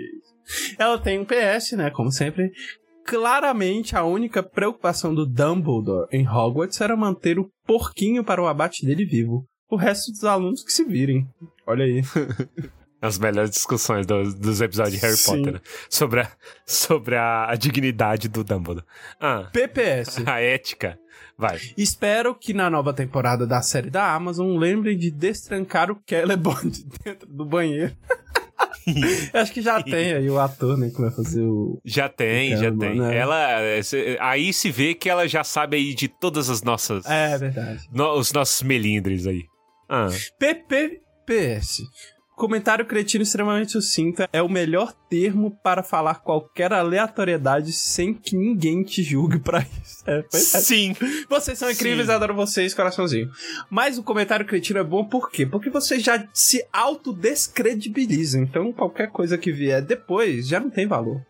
Ela tem um PS, né? Como sempre. Claramente, a única preocupação do Dumbledore em Hogwarts era manter o porquinho para o abate dele vivo. O resto dos alunos que se virem. Olha aí. As melhores discussões do- dos episódios de Harry Sim. Potter. né? Sobre, a, sobre a, a dignidade do Dumbledore. Ah, PPS. a ética. Vai. Espero que na nova temporada da série da Amazon lembrem de destrancar o Celeborn dentro do banheiro. Acho que já tem aí o ator, né, que vai fazer o... Já tem, Então, já tem. né? Ela, aí se vê que ela já sabe aí de todas as nossas... É, verdade. no- os nossos melindres aí. Ah, PPPS. Comentário cretino extremamente sucinto é o melhor termo para falar qualquer aleatoriedade sem que ninguém te julgue pra isso. É, é. sim. Vocês são incríveis, Sim. adoro vocês, coraçãozinho. Mas o comentário cretino é bom por quê? Porque você já se autodescredibiliza. Então qualquer coisa que vier depois já não tem valor.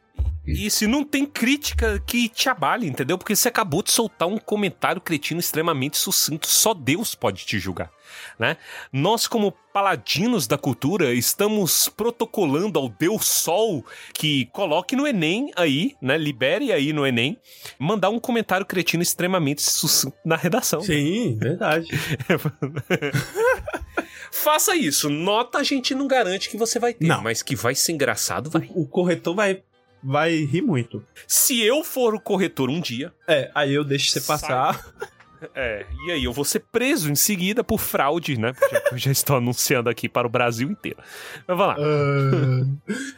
E se não tem crítica que te abale, entendeu? Porque você acabou de soltar um comentário cretino extremamente sucinto. Só Deus pode te julgar, né? Nós, como paladinos da cultura, estamos protocolando ao Deus Sol que coloque no Enem aí, né? Libere aí no Enem, mandar um comentário cretino extremamente sucinto na redação. Sim, verdade. Faça isso. Nota a gente não garante que você vai ter, Não. mas que vai ser engraçado, vai. O corretor vai, vai rir muito. Se eu for o corretor um dia, É, aí eu deixo você passar. É, e aí eu vou ser preso em seguida por fraude, né? Já eu já estou anunciando aqui para o Brasil inteiro. Mas vamos lá.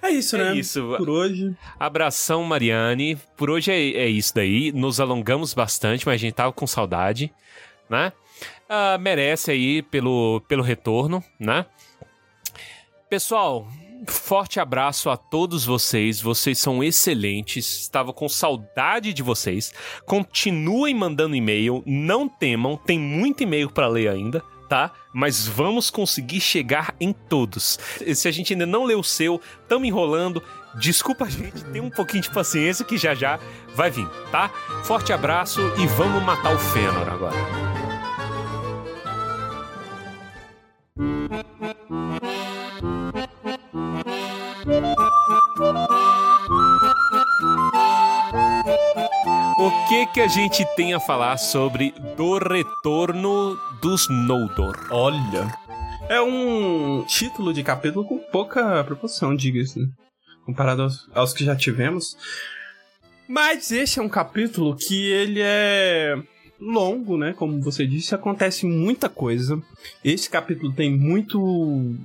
Ah, é isso, né? É isso. Por hoje. Abração, Mariane. Por hoje é, é isso daí. Nos alongamos bastante, mas a gente tava com saudade, né? Ah, merece aí pelo, pelo retorno, né? Pessoal, forte abraço a todos vocês. Vocês são excelentes. Estava com saudade de vocês. Continuem mandando e-mail. Não temam, tem muito e-mail para ler ainda. Tá? Mas vamos conseguir chegar em todos. Se a gente ainda não leu o seu, estamos enrolando. Desculpa a gente, tem um pouquinho de paciência que já já vai vir, tá? Forte abraço e vamos matar o Fënor agora. Que que a gente tem a falar sobre do retorno dos Noldor? Olha, é um título de capítulo com pouca proporção, diga-se, né? comparado aos, aos que já tivemos. Mas esse é um capítulo que ele é longo, né? Como você disse, acontece muita coisa. Esse capítulo tem muito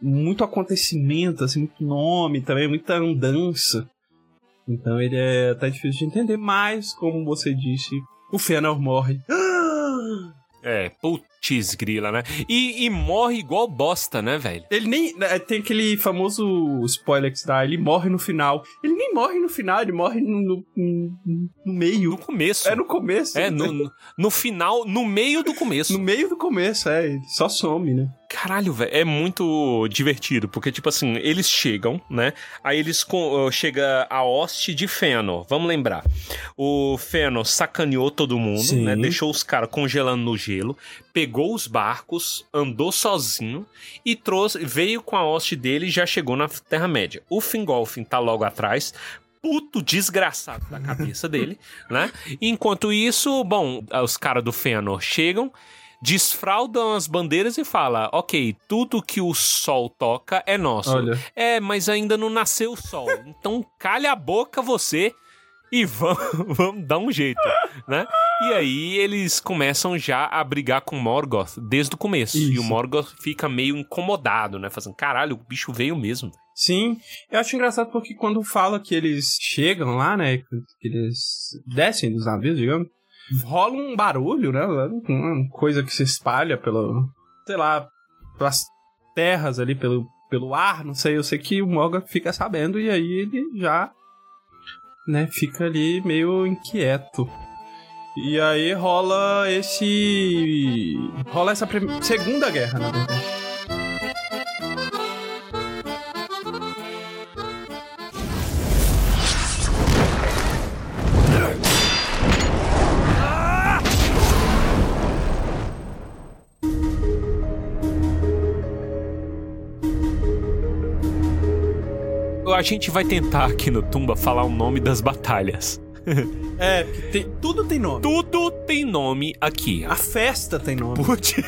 muito acontecimento, assim, muito nome também, muita andança. Então ele é até difícil de entender, mas como você disse, o Fëanor morre. É, putz grila, né? E, e, morre igual bosta, né, velho? Ele nem. né, Tem aquele famoso spoiler que dá, ele morre no final. Ele nem morre no final, ele morre no, no, no meio. No começo. É no começo. É, né? no, no, final, no meio do começo. No meio do começo, é. Ele só some, né? Caralho, velho, é muito divertido, porque, tipo assim, eles chegam, né? Aí eles com, chega a hoste de Fëanor, vamos lembrar. O Fëanor sacaneou todo mundo, Sim. né? Deixou os caras congelando no gelo, pegou os barcos, andou sozinho e trouxe, veio com a hoste dele e já chegou na Terra-média. O Fingolfin tá logo atrás, puto desgraçado da cabeça dele, né? Enquanto isso, bom, os caras do Fëanor chegam, desfraudam as bandeiras e fala, ok, tudo que o sol toca é nosso. Olha. É, mas ainda não nasceu o sol. Então calha a boca você e vamos, vamos dar um jeito, né? E aí eles começam já a brigar com Morgoth desde o começo. E Isso. o Morgoth fica meio incomodado, né? Fazendo, caralho, o bicho veio mesmo. Sim, eu acho engraçado porque quando fala que eles chegam lá, né, que eles descem dos navios, digamos, rola um barulho, né, uma coisa que se espalha pelo, sei lá, pelas terras ali, pelo, pelo ar, não sei, eu sei que o Morgoth fica sabendo e aí ele já, né, fica ali meio inquieto. E aí rola esse... rola essa prim- segunda guerra, na verdade. A gente vai tentar aqui no Tumba falar o nome das batalhas. É, porque tem, tudo tem nome. Tudo tem nome aqui. A festa tem nome. Putz.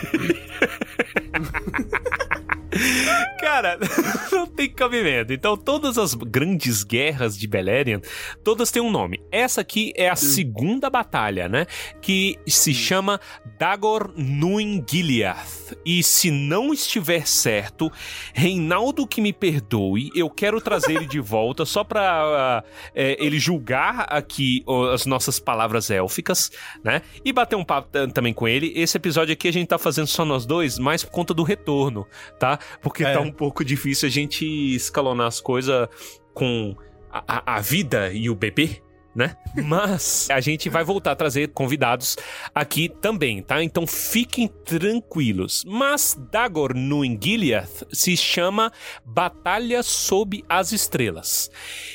Cara, não tem cabimento. Então, todas as grandes guerras de Beleriand, todas têm um nome. Essa aqui é a segunda batalha, né? Que se chama Dagor Nuin Gileath. E se não estiver certo, Reinaldo que me perdoe, eu quero trazer ele de volta só pra é, ele julgar aqui as nossas palavras élficas, né? E bater um papo também com ele. Esse episódio aqui a gente tá fazendo só nós dois, mais por conta do retorno, tá? Porque É. tá um pouco difícil a gente escalonar as coisas com a, a- vida e o bebê. Né? Mas a gente vai voltar a trazer convidados aqui também, tá? Então fiquem tranquilos. Mas Dagor no Gileath se chama Batalha sob as Estrelas.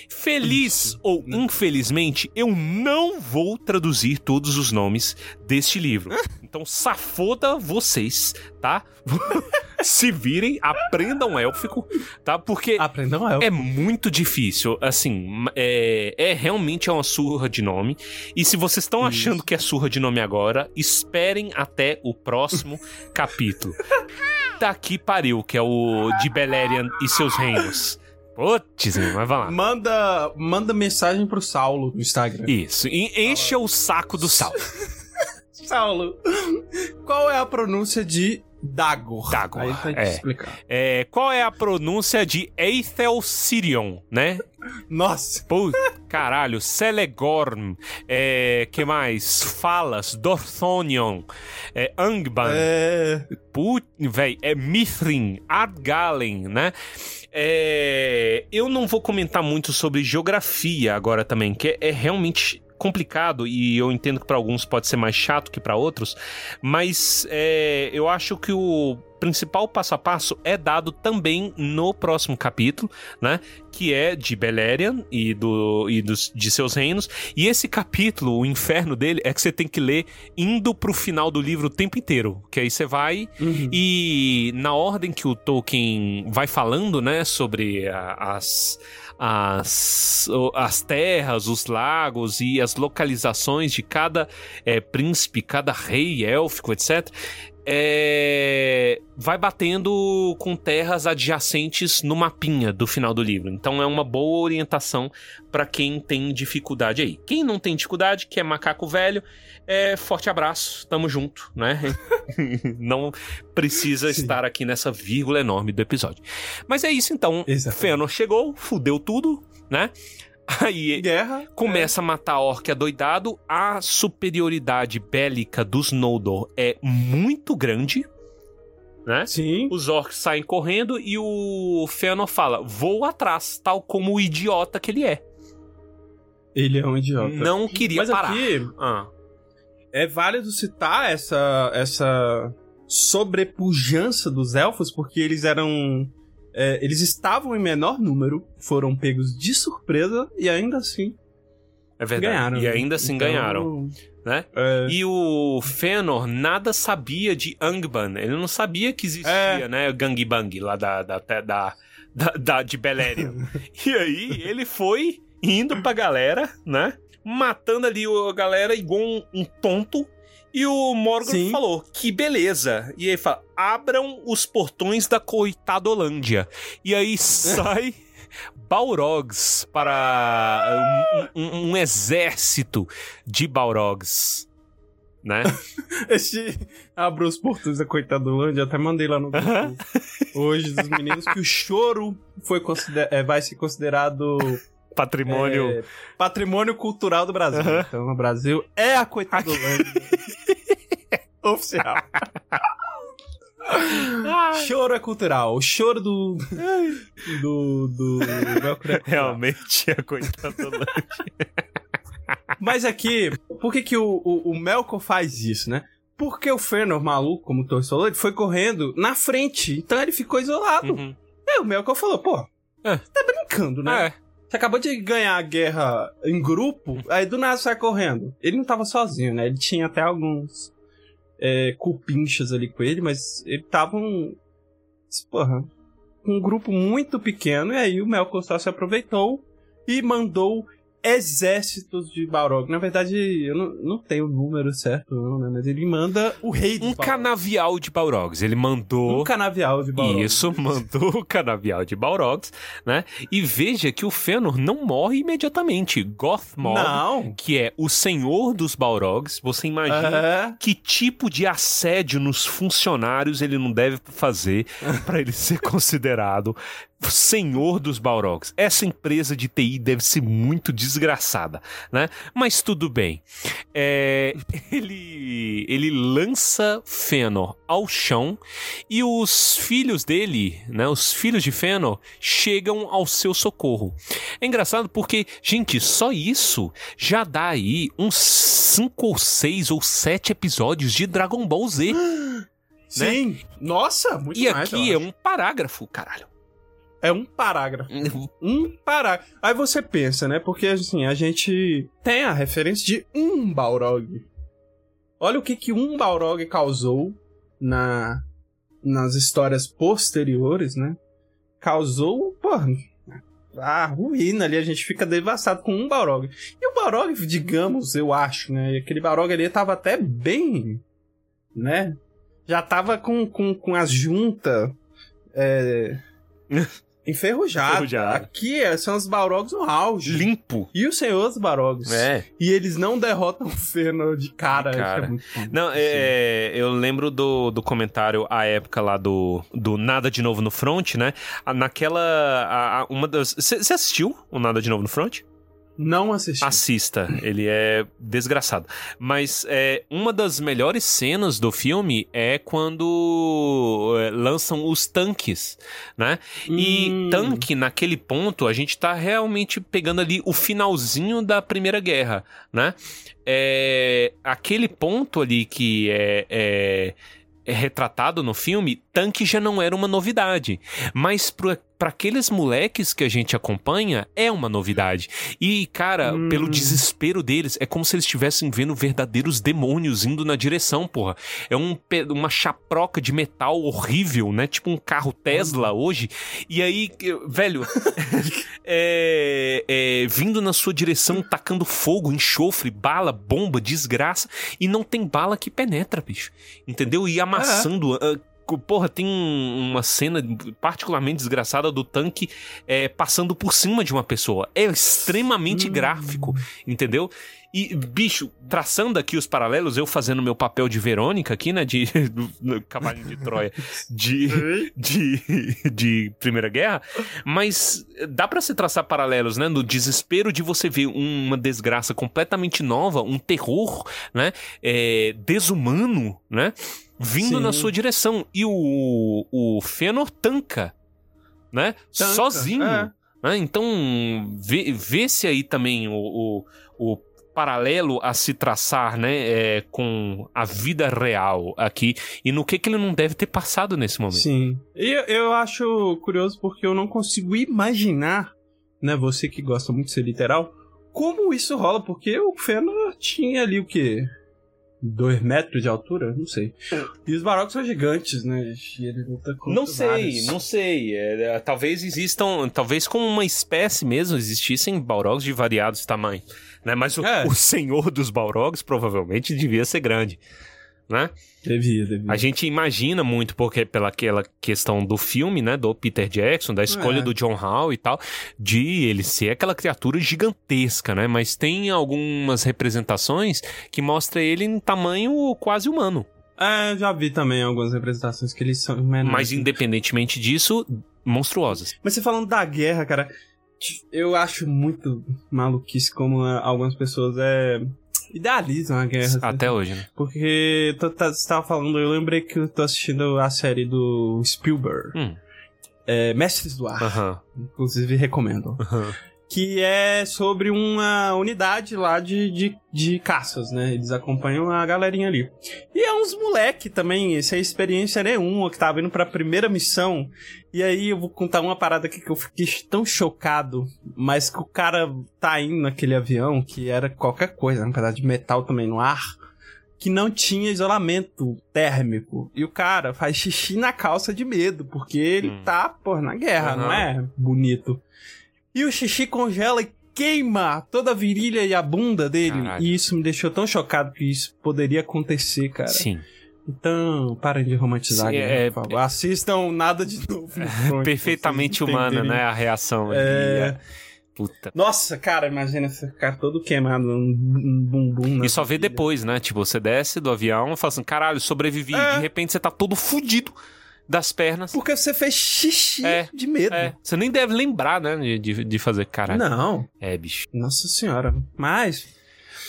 Feliz ou infelizmente, eu não vou traduzir todos os nomes deste livro. Então safoda vocês, tá? Se virem, aprendam élfico, tá? Porque Aprendam elfo. é muito difícil, assim, é, é realmente é uma surra de nome. E se vocês estão achando que é surra de nome agora, esperem até o próximo capítulo. Daqui pariu, que é o de Beleriand e seus reinos. Putz, mas vai lá. Manda, manda mensagem pro Saulo no Instagram. Isso, e encha o saco do sal. Saulo, qual é a pronúncia de Dagor? Dagor, Aí vai te é. explicar. É, qual é a pronúncia de Eithel Sirion, né? Nossa, Pô, Caralho, Celegorm, é, que mais? Falas, Dorthonion, é, Angban, É. Put, véi, é Mithrin, Ardgalen, né? É, eu não vou comentar muito sobre geografia agora também, que é, é realmente complicado e eu entendo que para alguns pode ser mais chato que para outros, mas é, eu acho que o principal passo a passo é dado também no próximo capítulo, né? Que é de Beleriand e, do, e dos, de seus reinos. E esse capítulo, o inferno dele, é que você tem que ler indo pro final do livro o tempo inteiro. Que aí você vai Uhum. e na ordem que o Tolkien vai falando, né, sobre a- as, as, as terras, os lagos e as localizações de cada é, príncipe, cada rei élfico, etc., é, vai batendo com terras adjacentes no mapinha do final do livro. Então é uma boa orientação para quem tem dificuldade aí. Quem não tem dificuldade, que é macaco velho, é forte abraço, tamo junto, né? não precisa Sim. estar aqui nessa vírgula enorme do episódio. Mas é isso então. Exatamente. Fëanor chegou, fudeu tudo, né? Aí Guerra. começa a matar orc adoidado. A superioridade bélica dos Noldor é muito grande, né? É. Sim. Os orcs saem correndo e o Fëanor fala: vou atrás, tal como o idiota que ele é. Ele é um idiota. Não queria Mas parar. aqui Ah, é válido citar essa, essa sobrepujança dos elfos, porque eles eram. É, eles estavam em menor número, foram pegos de surpresa e ainda assim é verdade. ganharam. E né? ainda assim Então, ganharam, né? é, E o Fëanor nada sabia de Angband. Ele não sabia que existia, É. né? Gangbang lá da, da, da, da, da- de Beleriand. e aí ele foi indo pra galera, né? Matando ali a galera igual um, um tonto. E o Morgoth Sim. falou, que beleza. E aí fala, abram os portões da coitadolândia. E aí sai Balrogs para um, um- um exército de Balrogs. Né? Esse abre os portões da Coitadolândia, até mandei lá no grupo hoje dos meninos que o choro foi consider- é, vai ser considerado Patrimônio. é, patrimônio cultural do Brasil. Aham. Então o Brasil é a Coitadolândia oficial. Choro é cultural. O choro do. do. do. Velcro é. Realmente a coitadolândia. Mas aqui, por que, que o, o, o Melkor faz isso, né? Porque o Fëanor, maluco, como o Torres falou, ele foi correndo na frente. Então ele ficou isolado. Uhum. Aí o Melkor falou, pô, É. tá brincando, né? É. Você acabou de ganhar a guerra em grupo, aí do nada sai correndo. Ele não tava sozinho, né? Ele tinha até alguns é, cupinchas ali com ele, mas ele tava um. Porra. Um grupo muito pequeno, e aí o Melkor só se aproveitou e mandou exércitos de Balrog. Na verdade, eu não, não tenho o número certo, não, né? Mas ele manda o rei dos Um Balrog. canavial de Balrogs. Ele mandou. Um canavial de Balrog. Isso, mandou o canavial de Balrogs, né? E veja que o Fëanor não morre imediatamente. Gothmog, Não. que é o senhor dos Balrogs, você imagina que tipo de assédio nos funcionários ele não deve fazer para ele ser considerado senhor dos Balrogs. Essa empresa de TI deve ser muito desgraçada, né? Mas tudo bem. É, ele, ele lança Fëanor ao chão e os filhos dele, né, os filhos de Fëanor, chegam ao seu socorro. É engraçado porque, gente, só isso já dá aí uns 5 ou 6 ou 7 episódios de Dragon Ball Z. Sim. Nossa, muito e mais, aqui é um parágrafo, caralho. É um parágrafo. Um parágrafo. Aí você pensa, né? Porque assim, a gente tem a referência de um Balrog. Olha o que que um Balrog causou na nas histórias posteriores, né? Causou, porra, a ruína ali, a gente fica devastado com um Balrog. E o Balrog, digamos, eu acho, né? Aquele Balrog ali tava até bem, né? Já tava com, com, com as juntas é, enferrujadas. Enferrujado. Aqui é, são os Balrogs no auge. Limpo. E os senhores Balrogs. É. E eles não derrotam o Fëanor de cara. De cara. Isso é muito. Não, é, eu lembro do, do comentário à época lá do, do Nada de Novo no Front, né? Naquela. a- a- uma das. Você assistiu o Nada de Novo no Front? Não assisti. Assista, ele é desgraçado. Mas é, uma das melhores cenas do filme é quando é, lançam os tanques, né? E Hum. tanque, naquele ponto, a gente tá realmente pegando ali o finalzinho da Primeira Guerra, né? É, aquele ponto ali que é, é- é retratado no filme, tanque já não era uma novidade. Mas para aqueles moleques que a gente acompanha, é uma novidade. E, cara, Hum. pelo desespero deles, é como se eles estivessem vendo verdadeiros demônios indo na direção, porra. É um, uma chaproca de metal horrível, né? Tipo um carro Tesla hoje. E aí, velho, é, é, vindo na sua direção, tacando fogo, enxofre, bala, bomba, desgraça. E não tem bala que penetra, bicho. Entendeu? E amassando. ah, co- Porra, tem um- uma cena particularmente desgraçada do tanque é, passando por cima de uma pessoa. É extremamente Hum. gráfico, entendeu? E, bicho, traçando aqui os paralelos, eu fazendo meu papel de Verônica aqui, né? De Cavalinho de Troia, de, de, de Primeira Guerra, mas dá pra se traçar paralelos, né? No desespero de você ver uma desgraça completamente nova, um terror, né? É, desumano, né? Vindo Sim. na sua direção. E o, o Fëanor tanca, né? Tanca, Sozinho. é. né? Então, vê- vê-se aí também o, o, o paralelo a se traçar, né, é, com a vida real aqui e no que que ele não deve ter passado nesse momento. Sim. E eu, eu acho curioso porque eu não consigo imaginar, né, você que gosta muito de ser literal, como isso rola, porque o Fëanor tinha ali o quê? Dois metros de altura? Não sei. E os Baroques são gigantes, né? E ele luta contra Não sei, vários. não sei. É, é, talvez existam, talvez como uma espécie mesmo existissem Balrogs de variados tamanhos, né? Mas o, É. o senhor dos Balrogs provavelmente devia ser grande, né? Devia, devia. A gente imagina muito porque pela aquela questão do filme, né, do Peter Jackson, da escolha É. do John Howe e tal, de ele ser aquela criatura gigantesca, né? Mas tem algumas representações que mostra ele em tamanho quase humano. É, já vi também algumas representações que eles são menores. Mas independentemente disso, monstruosas. Mas você falando da guerra, cara, eu acho muito maluquice como ah, algumas pessoas é, idealizam a guerra. assim. Até hoje, né? Porque tu tá- você tava falando, eu lembrei que eu tô assistindo a série do Spielberg, Hum. é, Mestres do Ar, Aham. inclusive recomendo. aham. Que é sobre uma unidade lá de, de, de caças, né? Eles acompanham a galerinha ali. E é uns moleque também, sem experiência nenhuma, que tava indo pra primeira missão. E aí eu vou contar uma parada aqui que eu fiquei tão chocado, mas que o cara tá indo naquele avião, que era qualquer coisa, um pedaço de metal também no ar, que não tinha isolamento térmico. E o cara faz xixi na calça de medo, porque ele Hum. tá, pô, na guerra, Aham. não é bonito. E o xixi congela e queima toda a virilha e a bunda dele. Caralho. E isso me deixou tão chocado que isso poderia acontecer, cara. Sim. Então, parem de romantizar, Sim, é- favor. Assistam nada de novo. no Perfeitamente humana, né? A reação. É. ali. Puta. Nossa, cara, imagina você ficar todo queimado, um um bumbum. na E só vê depois, né? Tipo, você desce do avião e fala assim, caralho, sobrevivi. É. De repente você tá todo fudido das pernas. Porque você fez xixi É, de medo. É, você nem deve lembrar, né? De, de, fazer caralho. Não, É, bicho. nossa senhora. Mas,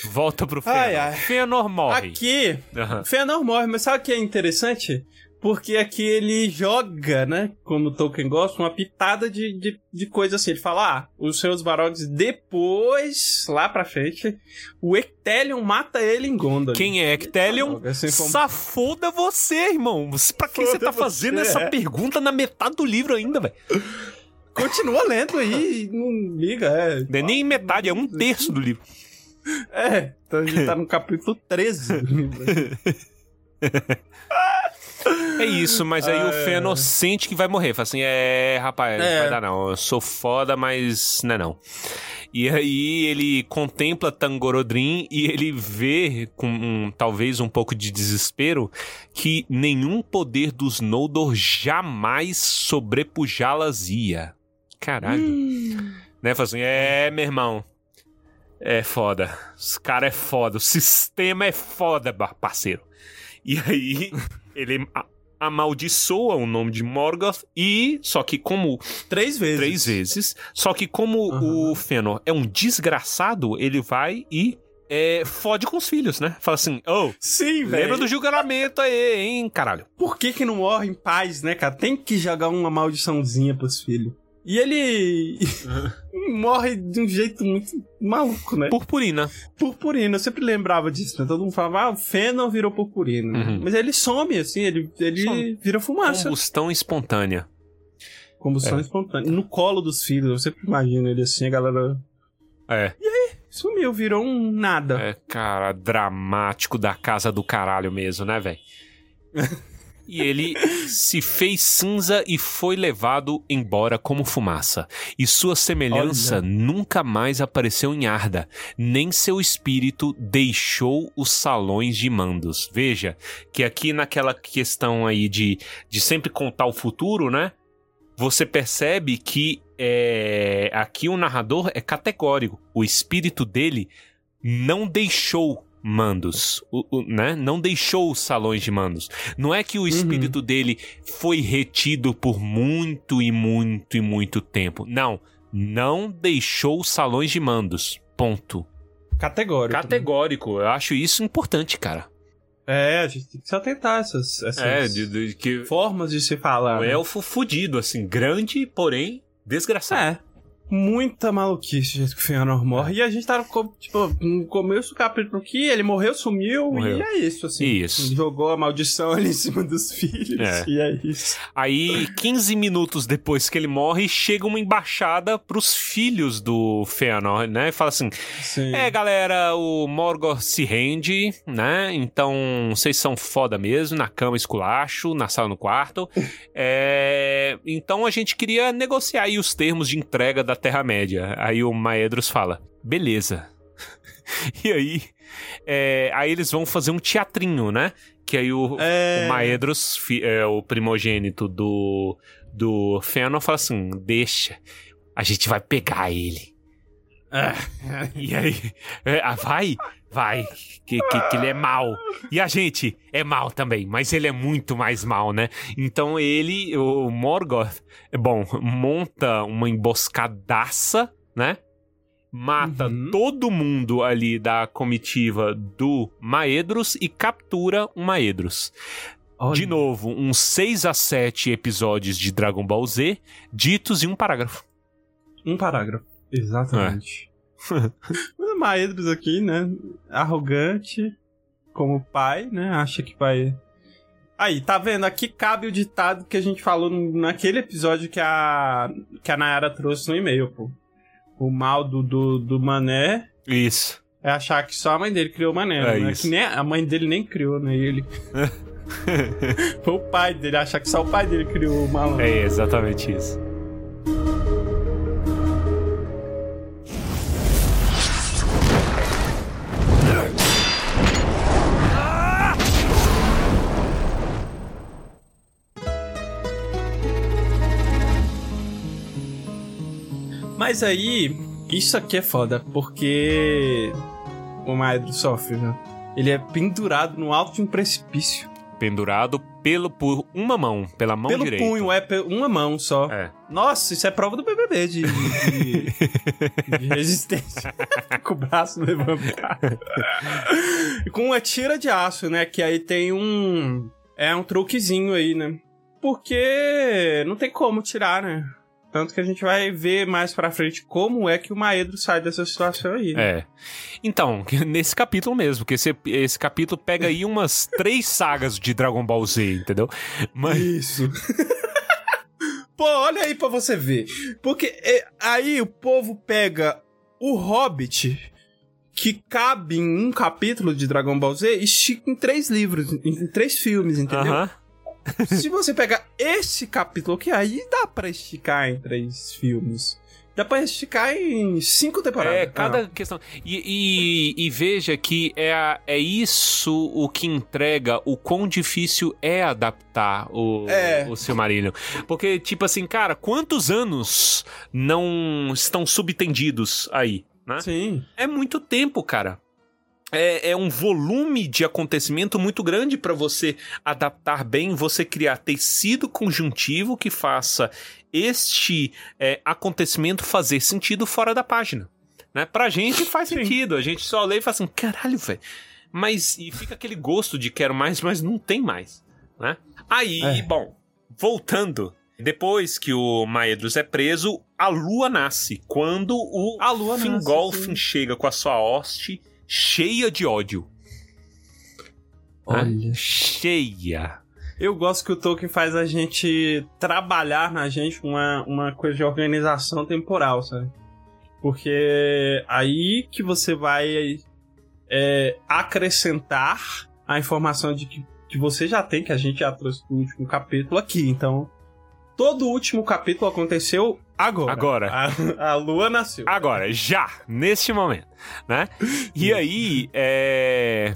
Volta pro Ai, Fëanor. ai. Fëanor morre. aqui. Fëanor morre, mas sabe o que é interessante? Porque aqui ele joga, né? Como o Tolkien gosta, uma pitada de, de, de coisa assim. Ele fala, ah, os seus Barogs depois, lá pra frente, o Ectelion mata ele em Gondolin. Quem é Ectelion? Informa- Safoda você, irmão. Você- Pra que você tá fazendo você, essa é. pergunta na metade do livro ainda, velho? Continua lendo aí, não liga, é. Não é nem metade, é um terço do livro. É, então a gente tá no capítulo 13 do livro. É isso, mas aí o É. Fëanor sente que vai morrer. Fala assim, é, rapaz, É. não vai dar não. Eu sou foda, mas não é não. E aí ele contempla Tangorodrim e ele vê, com um- talvez um pouco de desespero, que nenhum poder dos Noldor jamais sobrepujá-las ia. Caralho. Né? Fala assim, é, meu irmão. É foda. Os cara é foda. O sistema é foda, parceiro. E aí, ele amaldiçoa o nome de Morgoth e só que como Três vezes. três vezes, só que como Aham. o Fëanor é um desgraçado, ele vai e é, fode com os filhos, né? Fala assim, oh, Sim, velho. lembra do julgamento aí, hein, caralho. Por que que não morre em paz, né, cara? Tem que jogar uma maldiçãozinha pros filhos. E ele morre de um jeito muito maluco, né? Purpurina. Purpurina, eu sempre lembrava disso, né? Todo mundo falava, ah, o Fëanor virou purpurina. Uhum. Mas ele some, assim, ele, ele Some. vira fumaça. Combustão espontânea. Combustão É. espontânea. No colo dos filhos, eu sempre imagino ele assim, a galera É, sumiu, virou um nada. é, cara, dramático da casa do caralho mesmo, né, velho? E ele se fez cinza e foi levado embora como fumaça. E sua semelhança Olha. nunca mais apareceu em Arda, nem seu espírito deixou os salões de mandos. Veja que aqui naquela questão aí de, de sempre contar o futuro, né? Você percebe que é, aqui o narrador é categórico. O espírito dele não deixou mandos, o- o- né? Não deixou os salões de mandos. Não é que o espírito dele foi retido por muito e muito e muito tempo. Não, não deixou os salões de mandos. Ponto. Categórico. né? Categórico. Eu acho isso importante, cara. É, a gente tem que se atentar a essas, essas É, de, de- que formas de se falar. o né? elfo fudido, assim, grande, porém desgraçado. É. Muita maluquice jeito que o Fëanor morre. E a gente tá no, tipo, no começo do capítulo que ele morreu, sumiu, Morreu. e é isso, assim. Isso. Jogou a maldição ali em cima dos filhos. É. E é isso. Aí, 15 minutos depois que ele morre, chega uma embaixada pros filhos do Fëanor, né? E fala assim: Sim. É, galera, o Morgoth se rende, né? Então, vocês são foda mesmo, na cama esculacho, na sala no quarto. É, Então, a gente queria negociar aí os termos de entrega da Terra-média. Aí o Maedros fala, beleza. e aí, é, aí eles vão fazer um teatrinho, né? Que aí o, É... o Maedros, fi- é, o primogênito do, do Fëanor, fala assim, deixa, a gente vai pegar ele. É. E aí, é, ah, vai, vai, que, que, que ele é mal. E a gente é mal também, mas ele é muito mais mal, né? Então ele, o Morgoth, é bom, monta uma emboscadaça, né? Mata Uhum. todo mundo ali da comitiva do Maedros e captura o Maedros. Olha. De novo, uns 6 a 7 episódios de Dragon Ball Z, ditos em um parágrafo. Um parágrafo. Exatamente. o Maedros aqui, né? Arrogante, como pai, né? Acha que vai. Aí, tá vendo? Aqui cabe o ditado que a gente falou naquele episódio que a, que a Nayara trouxe no e-mail, pô. O mal do, do, do Mané Isso. é achar que só a mãe dele criou o Mané. É né? isso. Que nem a mãe dele nem criou, né? Ele. Foi o pai dele, achar que só o pai dele criou o malandro. É exatamente isso. Mas aí, isso aqui é foda, porque o Maedro sofre, né? Ele é pendurado no alto de um precipício. Pendurado pelo, por uma mão, pela mão Pelo direita. punho, é uma mão só. É. Nossa, isso é prova do BBB de, de, de resistência. Com o braço levantado. Com uma tira de aço, né? Que aí tem um. É um truquezinho aí, né? Porque não tem como tirar, né? Tanto que a gente vai ver mais pra frente como é que o Maedro sai dessa situação aí. né? É. Então, nesse capítulo mesmo, que esse, esse capítulo pega aí umas três sagas de Dragon Ball Z, entendeu? Mas. Isso. Pô, olha aí pra você ver. Porque é, aí o povo pega o Hobbit, que cabe em um capítulo de Dragon Ball Z, e estica em três livros, em, em três filmes, entendeu? Aham. Se você pegar esse capítulo aqui, aí dá pra esticar em três filmes. Dá pra esticar em cinco temporadas. É, cada Ah, questão. E, e- e veja que é, a- é isso o que entrega o quão difícil é adaptar o, É. o Silmarillion. Porque, tipo assim, cara, quantos anos não estão subtendidos aí, né? Sim. É muito tempo, cara. É, é, um volume de acontecimento muito grande para você adaptar bem, você criar tecido conjuntivo que faça este é, acontecimento fazer sentido fora da página. Né? Pra gente faz sentido, a gente só lê e fala assim, caralho, velho. Mas, e fica aquele gosto de quero mais, mas não tem mais, né? Aí, é. bom, voltando, depois que o Maedros é preso, a lua nasce. Quando o a lua Fingolfin chega com a sua hoste cheia de ódio. Olha. Cheia. Eu gosto que o Tolkien faz a gente trabalhar na gente uma, uma coisa de organização temporal, sabe? Porque aí que você vai é, acrescentar a informação de que, que você já tem, que a gente já trouxe no último capítulo aqui. Então, todo o último capítulo aconteceu agora. Agora. A, a lua nasceu. Agora, já, neste momento, né? E aí, é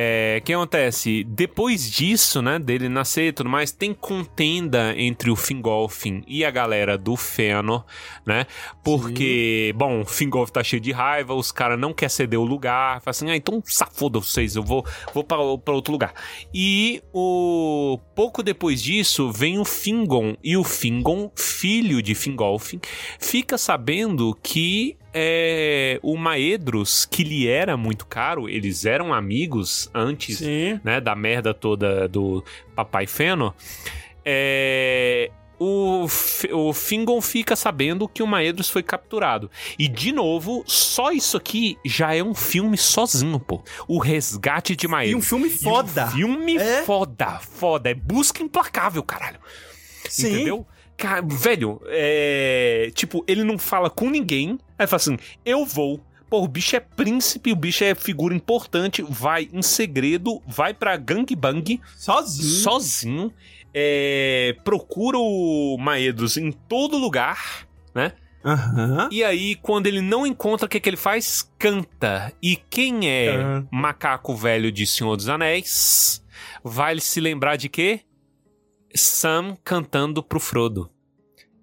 é, o que acontece? Depois disso, né, dele nascer e tudo mais, tem contenda entre o Fingolfin e a galera do Fëanor, né? Porque, Sim. bom, o Fingolfin tá cheio de raiva, os caras não querem ceder o lugar, fala assim, ah, então safoda vocês, eu vou, vou para outro lugar. E o pouco depois disso, vem o Fingon, e o Fingon, filho de Fingolfin, fica sabendo que é, o Maedros, que lhe era muito caro, eles eram amigos antes né, da merda toda do Papai Feno. É, o, o Fingon fica sabendo que o Maedros foi capturado. E, de novo, só isso aqui já é um filme sozinho, pô. O Resgate de Maedros. E um filme foda. E um filme é? foda, foda. É busca implacável, caralho. Sim. Entendeu? Cara, velho, é. Tipo, ele não fala com ninguém. Aí fala assim: eu vou. Pô, o bicho é príncipe, o bicho é figura importante, vai em segredo, vai pra gangbang. Sozinho. Sozinho. É, procura o Maedros em todo lugar, né? Uhum. E aí, quando ele não encontra, o que, que ele faz? Canta. E quem é Canta. macaco velho de Senhor dos Anéis? Vai se lembrar de quê? Sam cantando pro Frodo.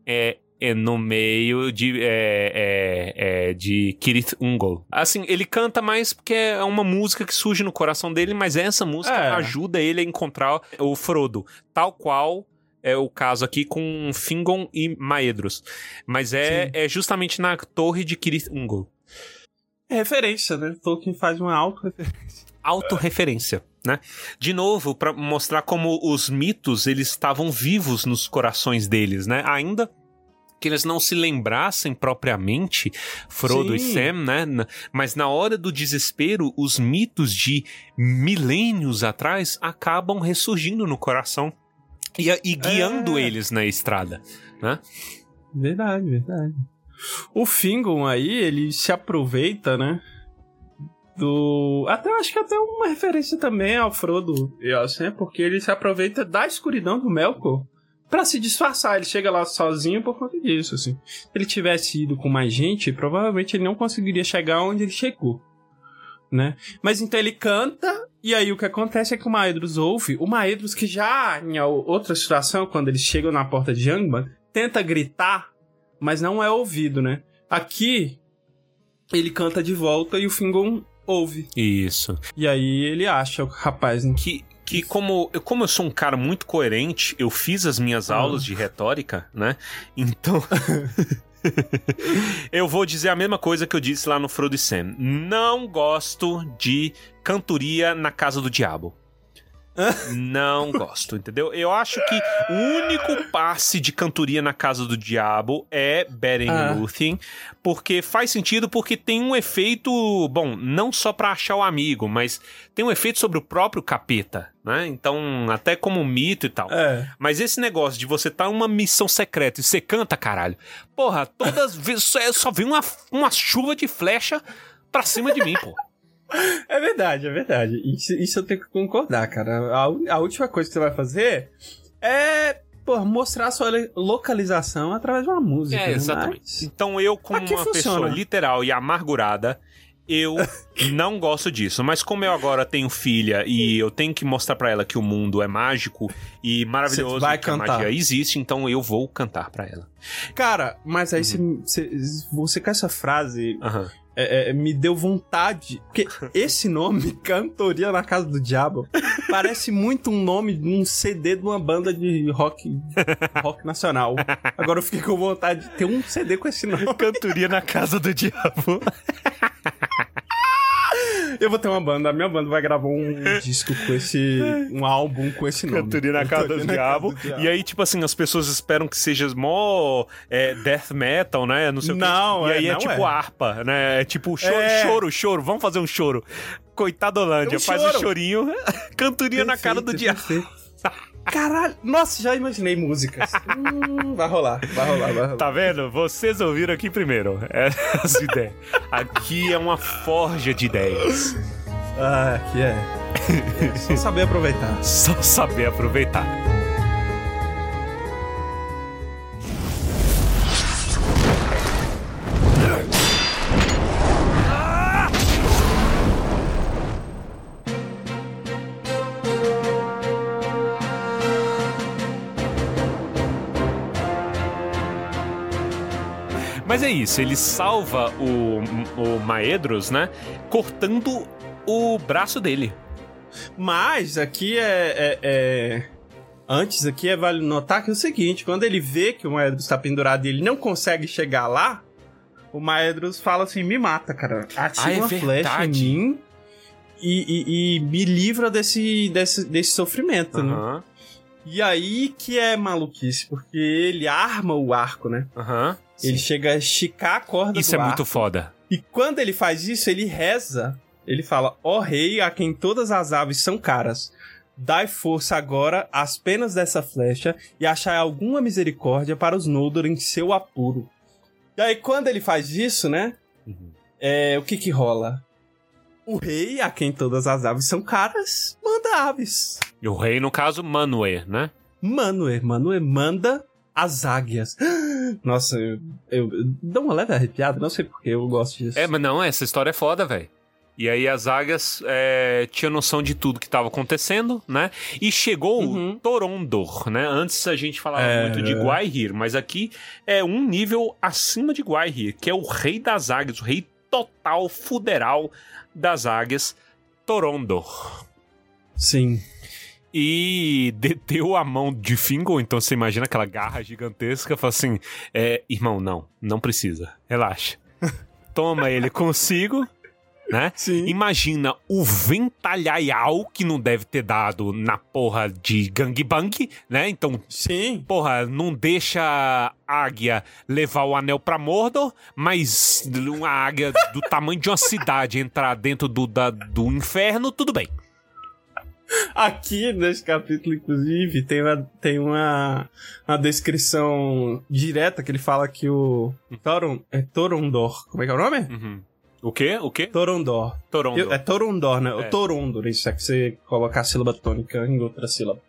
É, é no meio de, é, é, é, de Kirith Ungol. Assim, ele canta mais porque é uma música que surge no coração dele, mas essa música é. ajuda ele a encontrar o Frodo, tal qual é o caso aqui com Fingon e Maedros. Mas é, é justamente na torre de Kirith Ungol. É referência, né? Tolkien faz uma auto-referência. Auto-referência né? De novo, para mostrar como os mitos eles estavam vivos nos corações deles, né? Ainda que eles não se lembrassem propriamente Frodo Sim. e Sam, né? Mas na hora do desespero, os mitos de milênios atrás acabam ressurgindo no coração e, e guiando é. eles na estrada, né? Verdade, verdade. O Fingon aí, ele se aproveita, né? Do. Até acho que até uma referência também ao Frodo assim, porque ele se aproveita da escuridão do Melkor para se disfarçar. Ele chega lá sozinho por conta disso, assim. Se ele tivesse ido com mais gente, provavelmente ele não conseguiria chegar onde ele chegou. Né? Mas então ele canta, e aí o que acontece é que o Maedros ouve. O Maedros, que já em outra situação, quando eles chegam na porta de Angban, tenta gritar, mas não é ouvido, né? Aqui, ele canta de volta e o Fingon ouve. Isso. E aí ele acha o rapaz. Né? Que, que como, eu, como eu sou um cara muito coerente, eu fiz as minhas aulas de retórica, né? Então. eu vou dizer a mesma coisa que eu disse lá no Frodo e Sam. Não gosto de cantoria na casa do diabo. Não gosto, entendeu? Eu acho que o único passe de cantoria na Casa do Diabo é Beren ah. Lúthien, porque faz sentido porque tem um efeito, bom, não só para achar o amigo, mas tem um efeito sobre o próprio capeta, né? Então, até como um mito e tal. É. Mas esse negócio de você tá numa missão secreta e você canta, caralho. Porra, todas as vezes só vem uma, uma chuva de flecha pra cima de mim, pô. É verdade, é verdade. Isso, isso eu tenho que concordar, cara. A, a última coisa que você vai fazer é pô, mostrar a sua localização através de uma música. É, exatamente. Mas... Então eu, como Aqui uma funciona. pessoa literal e amargurada, eu não gosto disso. Mas como eu agora tenho filha e eu tenho que mostrar para ela que o mundo é mágico e maravilhoso vai que cantar. a magia existe, então eu vou cantar para ela. Cara, mas aí uhum. você, você com essa frase... Uhum é, é, me deu vontade. Porque esse nome, Cantoria na Casa do Diabo, parece muito um nome de um CD de uma banda de rock, rock nacional. Agora eu fiquei com vontade de ter um CD com esse nome. Cantoria na Casa do Diabo. Eu vou ter uma banda, a minha banda vai gravar um disco com esse. um álbum com esse nome. Cantoria na Casa do, Diabo. Diabo. E aí, tipo assim, as pessoas esperam que seja mó é, death metal, né? Não sei o Não, quê. E é, aí é tipo é. harpa, né? É tipo choro, É. choro, choro. Vamos fazer um choro. Coitado Holândia, Um faz choro. um chorinho. Cantoria na cara do Perfeito, diabo. Caralho, nossa, já imaginei músicas. Hum, vai rolar, vai rolar, vai rolar. Tá vendo? Vocês ouviram aqui primeiro. Essa ideia. Aqui é uma forja de ideias. Ah, que é. é só saber aproveitar. Só saber aproveitar. Isso, ele salva o, o Maedros, né? Cortando o braço dele. Mas aqui é, é- é- Antes aqui é vale notar que é o seguinte: quando ele vê que o Maedros está pendurado e ele não consegue chegar lá, o Maedros fala assim: me mata, cara. Atira Ah, é uma flecha em verdade. mim e, e- e me livra desse, desse, desse sofrimento, né? Aham, E aí que é maluquice, porque ele arma o arco, né? aham. Ele chega a esticar a corda Isso é muito arco. foda. E quando ele faz isso, ele reza. Ele fala: Ó rei, a quem todas as aves são caras. Dai força agora às penas dessa flecha e achai alguma misericórdia para os Noldor em seu apuro. E aí, quando ele faz isso, né? Uhum. É, o que que rola? O rei, a quem todas as aves são caras, manda aves. E o rei, no caso, Manwë, né? Manoe, Manoe manda as águias. Nossa, eu, eu, eu dou uma leve arrepiada, não sei porque eu gosto disso. É, mas não, essa história é foda, velho. E aí as águias é, tinham noção de tudo que estava acontecendo, né? E chegou Uhum. o Torondor, né? Antes a gente falava É. muito de Gwaihir, mas aqui é um nível acima de Gwaihir, que é o rei das águias, o rei total, fuderal das águias, Torondor. Sim. E deteu a mão de Fingal, então você imagina aquela garra gigantesca, fala assim, é, irmão, não, não precisa, relaxa. Toma ele consigo, né? Sim. Imagina o ventalhaial que não deve ter dado na porra de gangbang, né? Então, Sim. porra, não deixa a águia levar o anel pra Mordor, mas uma águia do tamanho de uma cidade entrar dentro do, da- do inferno, tudo bem. Aqui nesse capítulo, inclusive, tem uma, tem uma, uma descrição direta que ele fala que o Toron, é Torondor. Como é que é o nome? Uhum. O quê? O quê? Torondor. Torondor. Eu- é Torondor, né? É. O Torondor, isso é que você coloca a sílaba tônica em outra sílaba.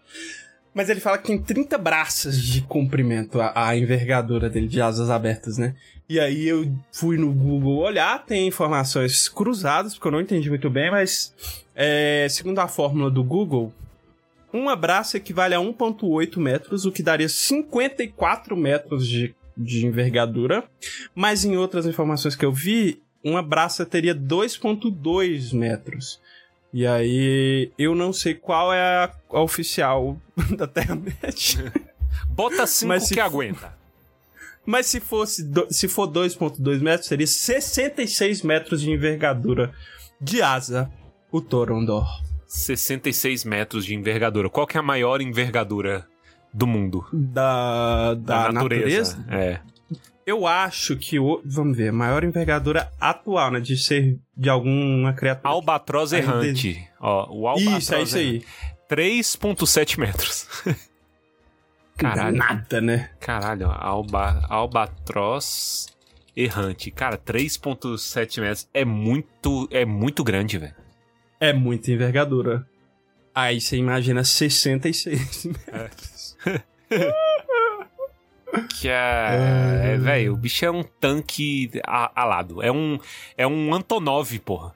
Mas ele fala que tem 30 braças de comprimento a, a envergadura dele de asas abertas, né? E aí eu fui no Google olhar, tem informações cruzadas, porque eu não entendi muito bem, mas é, segundo a fórmula do Google, um abraço equivale a 1,8 metros, o que daria 54 metros de, de envergadura. Mas em outras informações que eu vi, uma braça teria 2,2 metros. E aí, eu não sei qual é a, a oficial da Terra-média. Bota cinco Mas que se for- aguenta. Mas se fosse do- se for 2,2 metros, seria 66 metros de envergadura de asa, o Torondor. 66 metros de envergadura. Qual que é a maior envergadura do mundo? Da, da, natureza. É. Eu acho que o. Vamos ver, maior envergadura atual, né? De ser de alguma criatura. Albatroz errante. Ó, o albatroz Isso, é isso aí. 3.7 metros. Caralho. Nada, né? Caralho, alba, albatroz errante. Cara, 3.7 metros é muito, é muito grande, velho. É muita envergadura. Aí você imagina 66 metros. Que é, é velho, o bicho é um tanque a- alado. É um, é um Antonov, porra.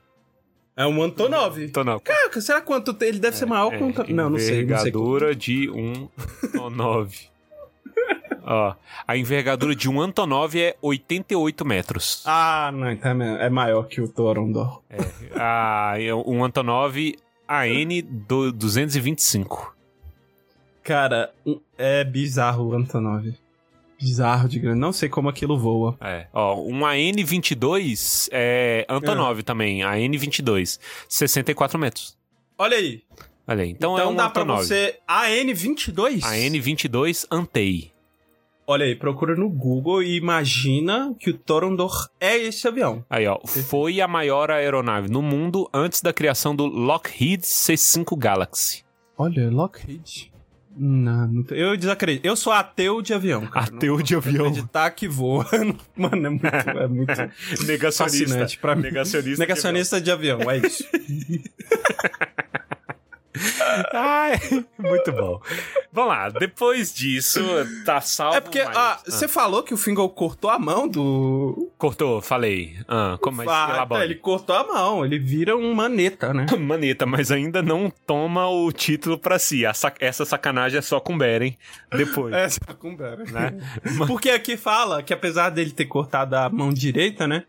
É um Antonov. Antonov. Caraca, será quanto tem? Ele deve ser maior que um É, Antonov. Não, não sei. Envergadura de um Antonov. Ó, a envergadura de um Antonov é 88 metros. Ah, não, então é é maior que o Torondor. Ah, um Antonov AN do 225. Cara, um- é bizarro o Antonov. Bizarro de grande. Não sei como aquilo voa. É, ó, um AN22 é Antonov também, AN22, 64 metros. Olha aí. Olha aí, então, Então, é um dá pra Antonov. você. AN22? AN22 Antei. Olha aí, procura no Google e imagina que o Torondor é esse avião. Aí, ó, foi a maior aeronave no mundo antes da criação do Lockheed C5 Galaxy. Olha, Lockheed. Não, não eu desacredito. Eu sou ateu de avião, cara. Ateu de avião. Acreditar que voa. Mano, é muito, é muito fascinante pra mim. Negacionista. Negacionista de avião, é isso. Ai, muito bom. Vamos lá, depois disso, tá salvo. É porque mas- ah, você falou que o Fingal cortou a mão do. Cortou, falei. Ah, como mais Ah, elabora? ele cortou a mão, ele vira um maneta, né? Maneta, mas ainda não toma o título pra si. A sac- Essa sacanagem é só com Beren depois. É, só com Beren. Né? Porque aqui fala que apesar dele ter cortado a mão direita, né?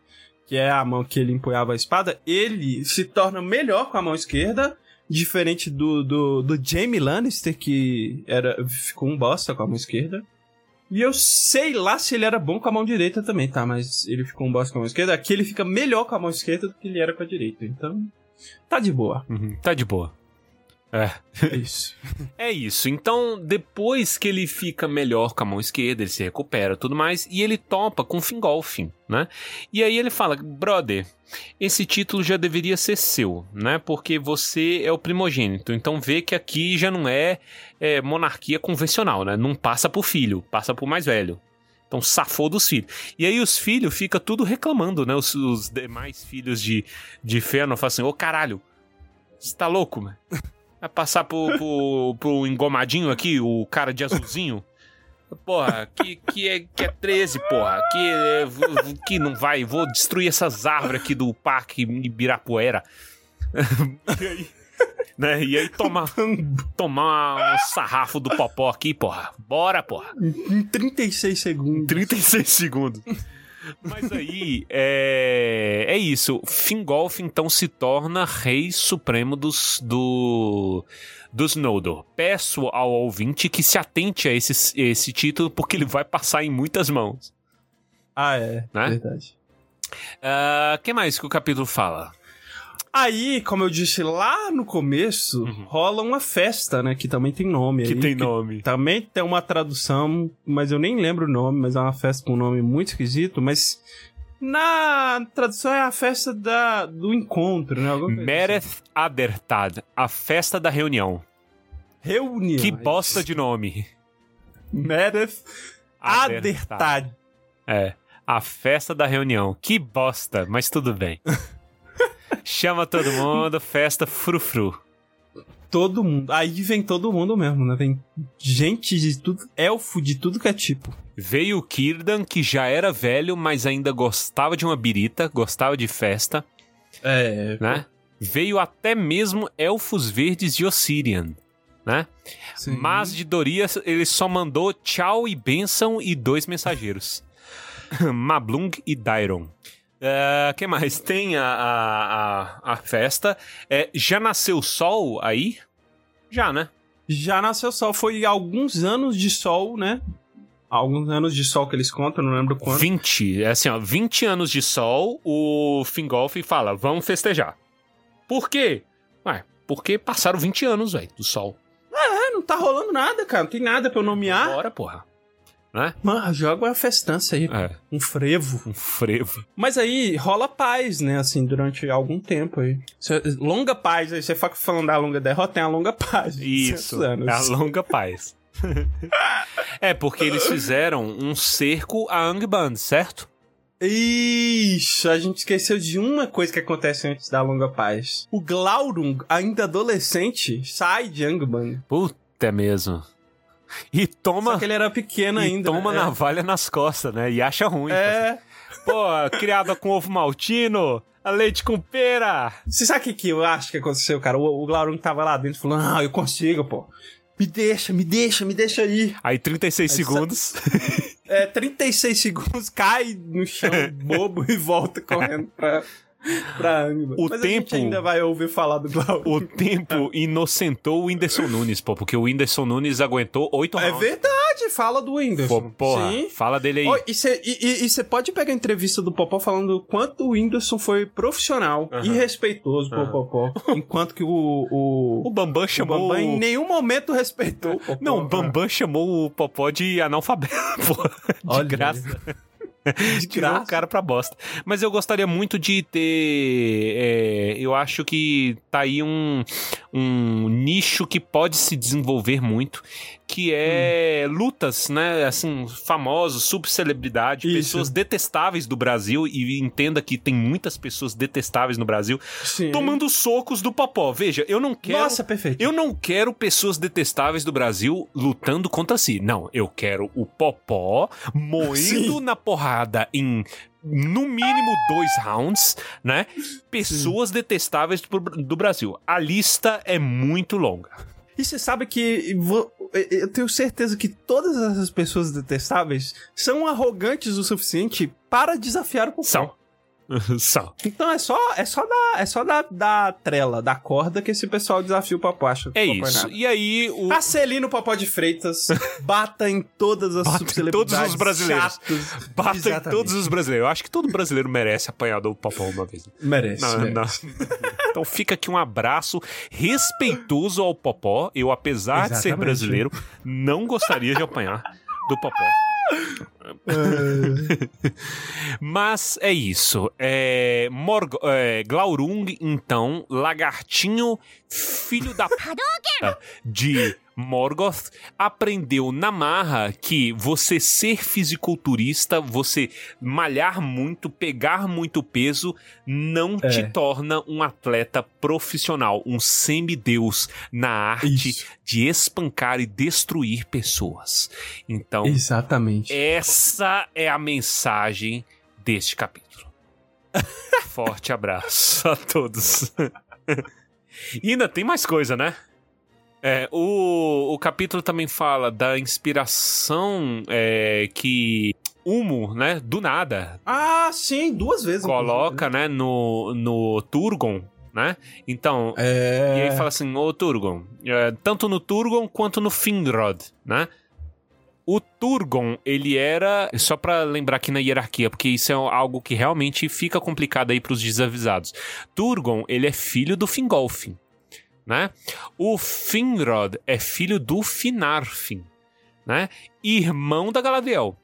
Que é a mão que ele empunhava a espada, ele se torna melhor com a mão esquerda, diferente do, do, do Jaime Lannister, que era, ficou um bosta com a mão esquerda. E eu sei lá se ele era bom com a mão direita também, tá? Mas ele ficou um bosta com a mão esquerda. Aqui ele fica melhor com a mão esquerda do que ele era com a direita. Então, tá de boa. Uhum, tá de boa. É. É isso. É isso. Então, depois que ele fica melhor com a mão esquerda, ele se recupera tudo mais, e ele topa com Fingolfin, né? E aí ele fala, brother, esse título já deveria ser seu, né? Porque você é o primogênito. Então vê que aqui já não é, é, monarquia convencional, né? Não passa pro filho, passa pro mais velho. Então safou dos filhos. E aí os filhos ficam tudo reclamando, né? Os, os demais filhos de, de Fëanor falam assim, ô caralho, você tá louco, mano? Vai passar pro, pro, pro engomadinho aqui, o cara de azulzinho? Porra, que, que, é, que é 13, porra. Que, é, que não vai. Vou destruir essas árvores aqui do parque Ibirapuera. e aí, né? E aí tomar, tomar um sarrafo do popó aqui, porra. Bora, porra. Em 36 segundos. 36 segundos. Mas aí, é, é isso. Fingolf, então, se torna rei supremo dos, do, dos Noldor. Peço ao ouvinte que se atente a esse, esse título, porque ele vai passar em muitas mãos. Ah, é. Né? Verdade. O que mais que o capítulo fala? Aí, como eu disse lá no começo, rola uma festa, né? Que também tem nome Uhum. Que aí, tem nome. Também tem uma tradução, mas eu nem lembro o nome, mas é uma festa com um nome muito esquisito, mas na tradução é a festa da, do encontro, né? Coisa assim. Mereth Adertad, a festa da reunião. Reunião. Que bosta de nome. Mereth Adertad. É, a festa da reunião. Que bosta, mas tudo bem. Chama todo mundo, festa frufru. Todo mundo. Aí vem todo mundo mesmo, né? Vem gente de tudo, elfo de tudo que é tipo. Veio o Kirdan, que já era velho, mas ainda gostava de uma birita, gostava de festa, É, né? Veio até mesmo elfos verdes de Ossirian, né? sim. Mas de Dorias ele só mandou tchau e bênção e dois mensageiros. Mablung e Dairon. O que mais? Tem a, a, a, festa. É, já nasceu o sol aí? Já, né? Já nasceu sol. Foi alguns anos de sol, né? Alguns anos de sol que eles contam, não lembro quanto. 20. É assim, ó. 20 anos de sol, o Fingolf fala, vamos festejar. Por quê? Ué, porque passaram 20 anos, velho, do sol. É, não tá rolando nada, cara. Não tem nada pra eu nomear. Bora, porra. Né? Mano, joga uma festança aí. É, Um frevo. um frevo. Mas aí rola paz, né? Assim, durante algum tempo aí. Cê- longa paz, aí você fica falando da longa derrota, tem a longa paz. Isso, 200 anos. é a longa paz. é, porque eles fizeram um cerco a Angband, certo? Ixi, a gente esqueceu de uma coisa que acontece antes da longa paz. O Glaurung, ainda adolescente, sai de Angband. Puta é mesmo. E toma, Só que ele era pequeno e ainda. toma né? navalha nas costas, né? E acha ruim. É. Pô, criada com ovo maltino, a leite com pera. Você sabe o que, que eu acho que aconteceu, cara? O, o Glaurung tava lá dentro falando, ah, eu consigo, pô. Me deixa, me deixa, me deixa aí. Aí 36 Aí segundos. É, 36 segundos, cai no chão bobo e volta correndo pra, pra Angba. O Mas tempo- A gente ainda vai ouvir falar do Glauco. O tempo inocentou o Whindersson Nunes, pô, porque o Whindersson Nunes aguentou oito É rounds. verdade, fala do Pô, Whindersson. porra, Sim. fala dele aí. Ó, e você pode pegar a entrevista do Popó falando o quanto o Whindersson foi profissional e Aham. respeitoso pro Aham. Popó. Enquanto que o, o, O Bambam o chamou. Bambam em nenhum momento respeitou o Popó. Não, o Bambam chamou o Popó de analfabeto, pô. De Olha, graça. De Tirou o cara pra bosta. Mas eu gostaria muito de ter. é, eu acho que tá aí um, um nicho que pode se desenvolver muito, que é Hum. lutas, né? Assim, famosos, subcelebridade, Isso. pessoas detestáveis do Brasil, e entenda que tem muitas pessoas detestáveis no Brasil, Sim. tomando socos do Popó. Veja, eu não quero. Nossa, perfeito. Eu não quero pessoas detestáveis do Brasil lutando contra si. Não, eu quero o Popó moendo Sim. na porrada em no mínimo dois rounds, né? Pessoas detestáveis do, do Brasil. A lista é muito longa. E você sabe que eu tenho certeza que todas essas pessoas detestáveis são arrogantes o suficiente para desafiar o Popó. São. São. Então é só, é só dar, é só dar, dar trela, da corda que esse pessoal desafia o Popó. Acha É Popó isso. nada. E aí o Acelino Popó de Freitas, bata em todas as Bata em todos os brasileiros. chatos. bata em Exatamente. todos os brasileiros. Eu acho que todo brasileiro merece apanhar do Popó uma vez. Merece, Não, merece. não. Então fica aqui um abraço respeitoso ao Popó. Eu, apesar de ser Exatamente. brasileiro, não gostaria de apanhar do Popó. Mas é isso. É, Morg é, Glaurung, então, lagartinho, filho da p... de Morgoth, aprendeu na marra que você ser fisiculturista, você malhar muito, pegar muito peso, não te É. torna um atleta profissional, um semideus na arte Isso. de espancar e destruir pessoas. Então, Exatamente. essa é a mensagem deste capítulo. Forte abraço a todos. e ainda tem mais coisa, né? É, o, o capítulo também fala da inspiração é, que Humo, né, do nada, Ah, sim, duas vezes. coloca, né, no, no Turgon, né? Então, É. e aí fala assim, ô Turgon, é, tanto no Turgon quanto no Finrod, né? O Turgon, ele era. Só pra lembrar aqui na hierarquia, porque isso é algo que realmente fica complicado aí pros desavisados. Turgon, ele é filho do Fingolfin, né? O Finrod é filho do Finarfin, né? Irmão da Galadriel,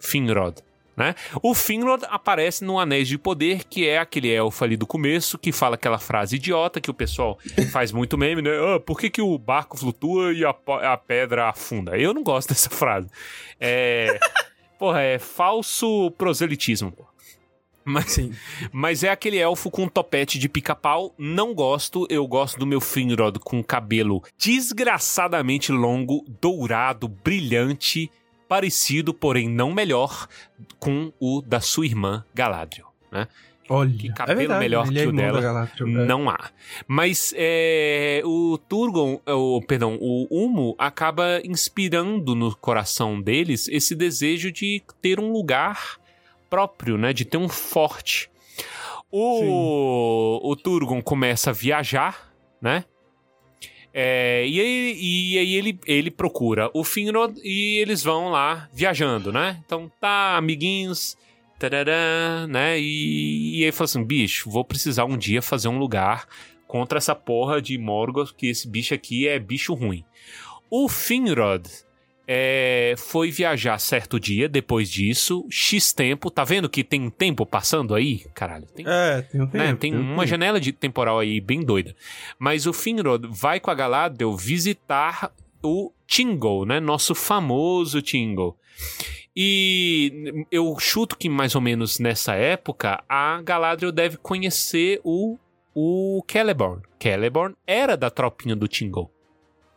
Finrod. Né? O Finrod aparece no Anéis de Poder, que é aquele elfo ali do começo, que fala aquela frase idiota que o pessoal faz muito meme, né? Ah, por que, que o barco flutua e a, a pedra afunda? Eu não gosto dessa frase. É. Porra, é falso proselitismo. Mas, Sim. mas é aquele elfo com topete de pica-pau. Não gosto. Eu gosto do meu Finrod com cabelo desgraçadamente longo, dourado, brilhante, parecido, porém não melhor, com o da sua irmã Galadriel. Né? Olha. Que cabelo é melhor ele que é o dela, da Galadriel, é. Não há. Mas é, o Turgon, o, perdão, o Humo acaba inspirando no coração deles esse desejo de ter um lugar próprio, né? De ter um forte. O, o Turgon começa a viajar, né? É, e aí, e aí ele, ele procura o Finrod e eles vão lá viajando, né? Então tá, amiguinhos, tarará, né? E, e aí fala assim: bicho, vou precisar um dia fazer um lugar contra essa porra de Morgoth, que esse bicho aqui é bicho ruim. O Finrod é, foi viajar certo dia, depois disso, X tempo. Tá vendo que tem tempo passando aí? Caralho, tem É, tem um tempo. né? Tem um uma janela de temporal aí bem doida. Mas o Finrod vai com a Galadriel visitar o Tingle, né? Nosso famoso Tingle. E eu chuto que mais ou menos nessa época a Galadriel deve conhecer o o Celeborn. Celeborn era da tropinha do Tingle.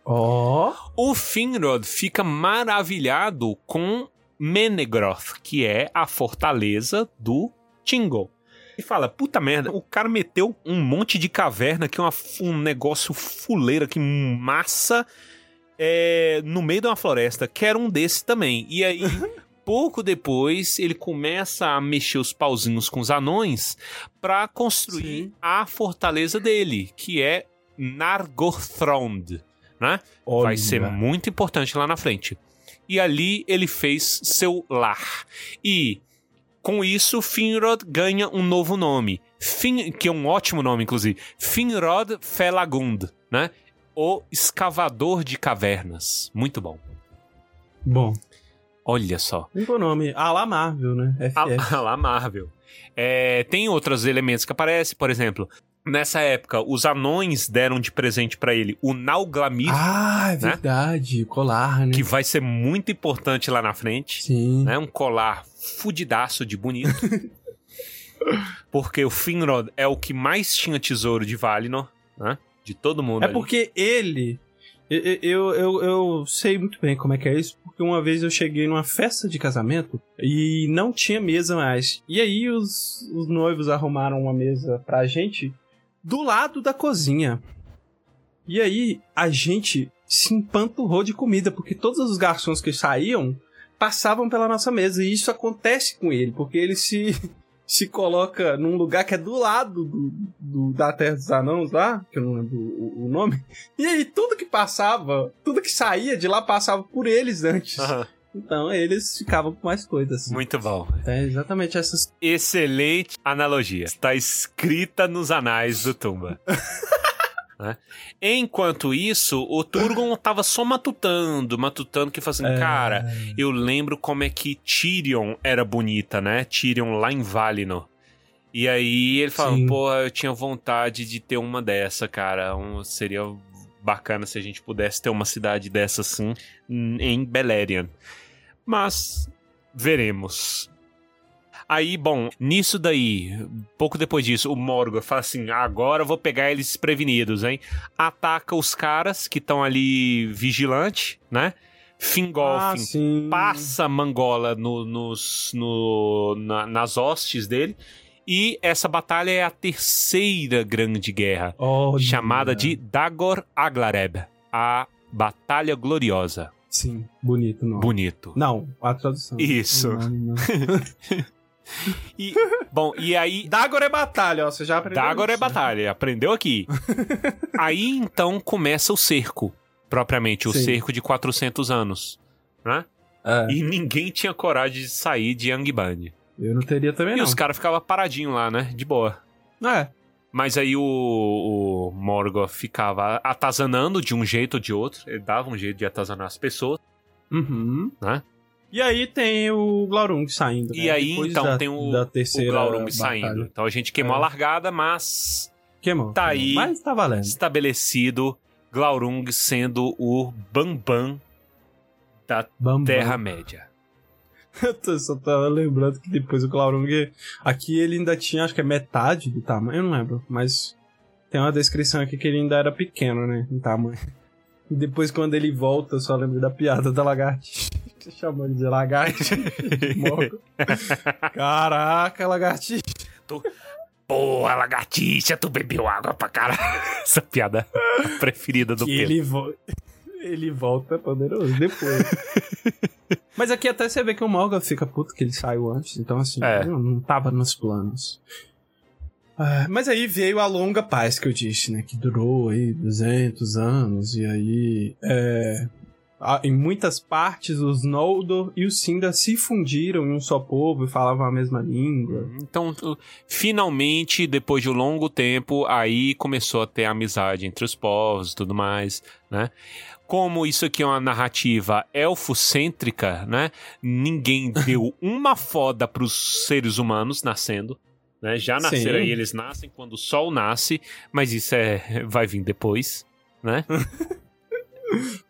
Ó. O Finrod fica maravilhado com Menegroth, que é a fortaleza do Tingle. E fala, puta merda, o cara meteu um monte de caverna aqui, uma- um negócio fuleiro aqui, massa, é, no meio de uma floresta, que era um desse também. E aí, pouco depois, ele começa a mexer os pauzinhos com os anões para construir Sim. a fortaleza dele, que é Nargothrond, né? Vai ser muito importante lá na frente. E ali ele fez seu lar. E com isso, Finrod ganha um novo nome, Fin, que é um ótimo nome, inclusive. Finrod Felagund, né? O escavador de cavernas. Muito bom. Bom, Olha só. um bom nome. A la Marvel, né? FF. A, a lá Marvel. É, tem outros elementos que aparecem, por exemplo, nessa época, os anões deram de presente pra ele o Nauglamir, Ah, é né? verdade. Colar, né? que vai ser muito importante lá na frente. Sim. né? Um colar fudidaço de bonito. porque o Finrod é o que mais tinha tesouro de Valinor, né? De todo mundo. É ali. porque ele. Eu, eu, eu, eu sei muito bem como é que é isso, porque uma vez eu cheguei numa festa de casamento e não tinha mesa mais. E aí os, os noivos arrumaram uma mesa pra gente do lado da cozinha. E aí a gente se empanturrou de comida, porque todos os garçons que saíam passavam pela nossa mesa. E isso acontece com ele, porque ele se, se coloca num lugar que é do lado do, do- da Terra dos Anãos lá, que eu não lembro o, o nome. E aí tudo que passava, tudo que saía de lá passava por eles antes. Aham, Então eles ficavam com mais coisas. Muito bom. É exatamente essas. Excelente analogia. Está escrita nos anais do Tumba. Né? Enquanto isso, o Turgon tava só matutando, matutando, que falou assim, É. cara, eu lembro como é que Tyrion era bonita, né? Tyrion lá em Valinor. E aí ele falou, pô, eu tinha vontade de ter uma dessa, cara. Um, seria bacana se a gente pudesse ter uma cidade dessa assim em Beleriand. Mas veremos. Aí, bom, nisso daí, pouco depois disso, o Morgoth fala assim: agora eu vou pegar eles desprevenidos, hein? Ataca os caras que estão ali vigilante, né? Fingolfin Ah, passa Mangola no- nos, no- na- nas hostes dele. E essa batalha é a terceira grande guerra, Olha. chamada de Dagor Aglareb, a Batalha Gloriosa. Sim, bonito não. Bonito. Não, a tradução. Isso. Não, não. E, bom, e aí. Dagor é batalha, ó. Você já aprendeu. Dagor é isso, né? batalha, aprendeu aqui. aí então começa o cerco, propriamente, o Sim. cerco de 400 anos. Né? É, E ninguém tinha coragem de sair de Angband. eu não teria também, E não. os caras ficavam paradinhos lá, né? De boa. É. Mas aí o, o Morgoth ficava atazanando de um jeito ou de outro. Ele dava um jeito de atazanar as pessoas, Uhum. né? E aí tem o Glaurung saindo. né? E aí, Depois então, da- tem o, da o terceira Glaurung batalha. saindo. Então a gente queimou É. a largada, mas Queimou. Tá queimou. aí. Mas tá valendo. estabelecido Glaurung sendo o Bambam da. Terra-média. Eu tô- só tava lembrando que depois o Glaurung. Aqui ele ainda tinha, acho que é metade do tamanho, eu não lembro. Mas tem uma descrição aqui que ele ainda era pequeno, né? Em tamanho. E depois, quando ele volta, eu só lembro da piada da lagartixa. Chamando de lagartixa. Caraca, lagartixa. Porra, lagartixa, tu bebeu água pra caralho. Essa piada preferida do que Pedro. ele, vo... ele volta poderoso depois. Mas aqui até você vê que o Morgan fica puto que ele saiu antes, então assim, É. não, não tava nos planos. Ah, mas aí veio a longa paz que eu disse, né? Que durou aí 200 anos, e aí. É, em muitas partes, os Noldor e os Sindar se fundiram em um só povo e falavam a mesma língua. Então, tu- finalmente, depois de um longo tempo, aí começou a ter amizade entre os povos e tudo mais, né? Como isso aqui é uma narrativa elfocêntrica, né? Ninguém deu uma foda pros seres humanos nascendo, né? Já nasceram Sim. aí, eles nascem quando o sol nasce, mas isso é vai vir depois, né?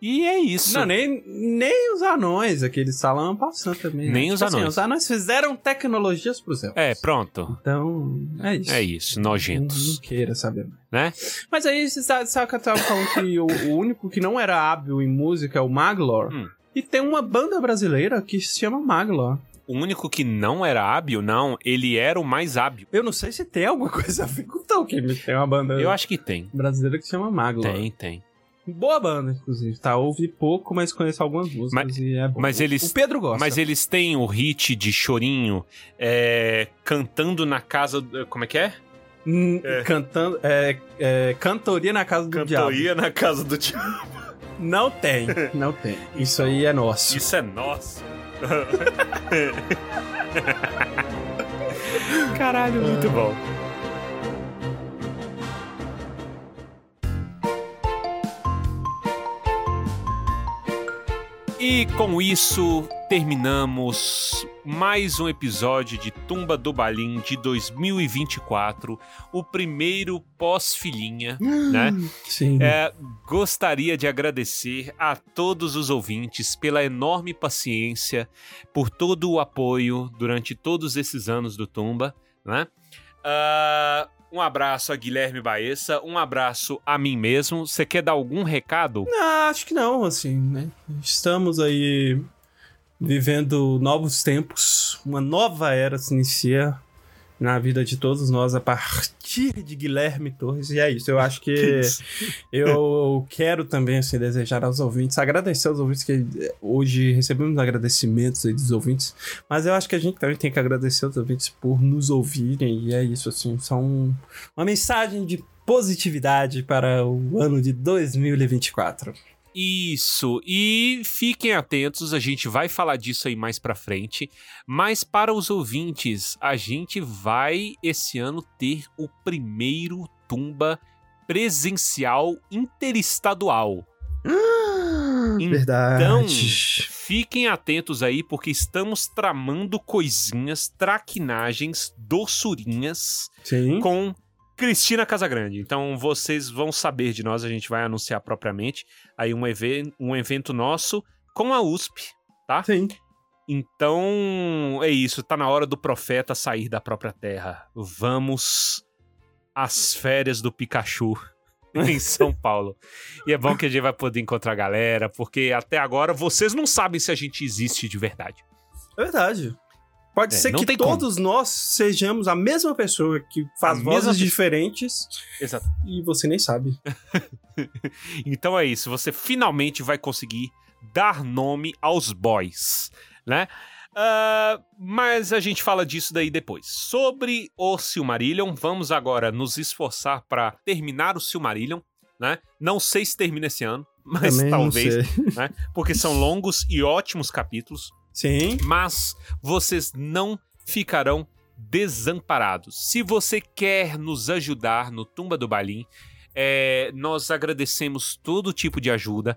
e é isso. Não, nem, nem os anões, aqueles salão passando também. né? Nem os assim, anões. os anões fizeram tecnologias pros elfos. É, pronto. Então, é isso. É isso, Não, nojentos, não queira saber mais. né? Mas aí você sabe, sabe que eu tava falando que o, o único que não era hábil em música é o Maglor. Hum. E tem uma banda brasileira que se chama Maglor. O único que não era hábil, não, ele era o mais hábil. Eu não sei se tem alguma coisa a ver com o Tolkien, mas tem uma banda Eu acho que tem. brasileira que se chama Maglor. Tem, tem. Boa banda, inclusive, tá? Ouvi pouco, mas conheço algumas músicas Mas- e é bom. mas O- eles- O Pedro gosta. Mas eles têm o hit de chorinho é, cantando na casa. do- Como é que é? Hum, É. Cantando. É, é, cantoria na casa do diabo. na casa do diabo. Não tem, não tem. Isso aí é nosso. Isso é nosso. Caralho, muito bom. E com isso terminamos mais um episódio de Tumba do Balim de 2024, o primeiro pós-filhinha, né? Sim. É, gostaria de agradecer a todos os ouvintes pela enorme paciência, por todo o apoio durante todos esses anos do Tumba, né? Ah, um abraço a Guilherme Baessa, um abraço a mim mesmo. Você quer dar algum recado? Ah, acho que não, assim, né? Estamos aí vivendo novos tempos, uma nova era se inicia na vida de todos nós a partir de Guilherme Torres, e é isso, eu acho que eu quero também, assim, desejar aos ouvintes, agradecer aos ouvintes que hoje recebemos agradecimentos aí dos ouvintes, mas eu acho que a gente também tem que agradecer aos ouvintes por nos ouvirem, e é isso, assim, são uma mensagem de positividade para o ano de 2024. Isso, e fiquem atentos, a gente vai falar disso aí mais pra frente. Mas para os ouvintes, a gente vai esse ano ter o primeiro Tumba presencial interestadual. Então, Verdade. Fiquem atentos aí, porque estamos tramando coisinhas, traquinagens, doçurinhas Sim. com Cristina Casagrande. Então vocês vão saber de nós, a gente vai anunciar propriamente aí um, even um evento nosso com a USP, tá? Sim. Então é isso, tá na hora do profeta sair da própria terra. Vamos às férias do Pikachu. Em São Paulo. E é bom que a gente vai poder encontrar a galera, porque até agora vocês não sabem se a gente existe de verdade. É verdade. Pode É, ser que tem como. todos nós sejamos a mesma pessoa que faz A vozes mesma diferentes Exato. e você nem sabe. Então é isso, você finalmente vai conseguir dar nome aos boys, né? Ah, mas a gente fala disso daí depois. Sobre o Silmarillion, vamos agora nos esforçar para terminar o Silmarillion, né? Não sei se termina esse ano, mas Também talvez, né? Porque são longos e ótimos capítulos, Sim. mas vocês não ficarão desamparados. Se você quer nos ajudar no Tumba do Balim, é, nós agradecemos todo tipo de ajuda.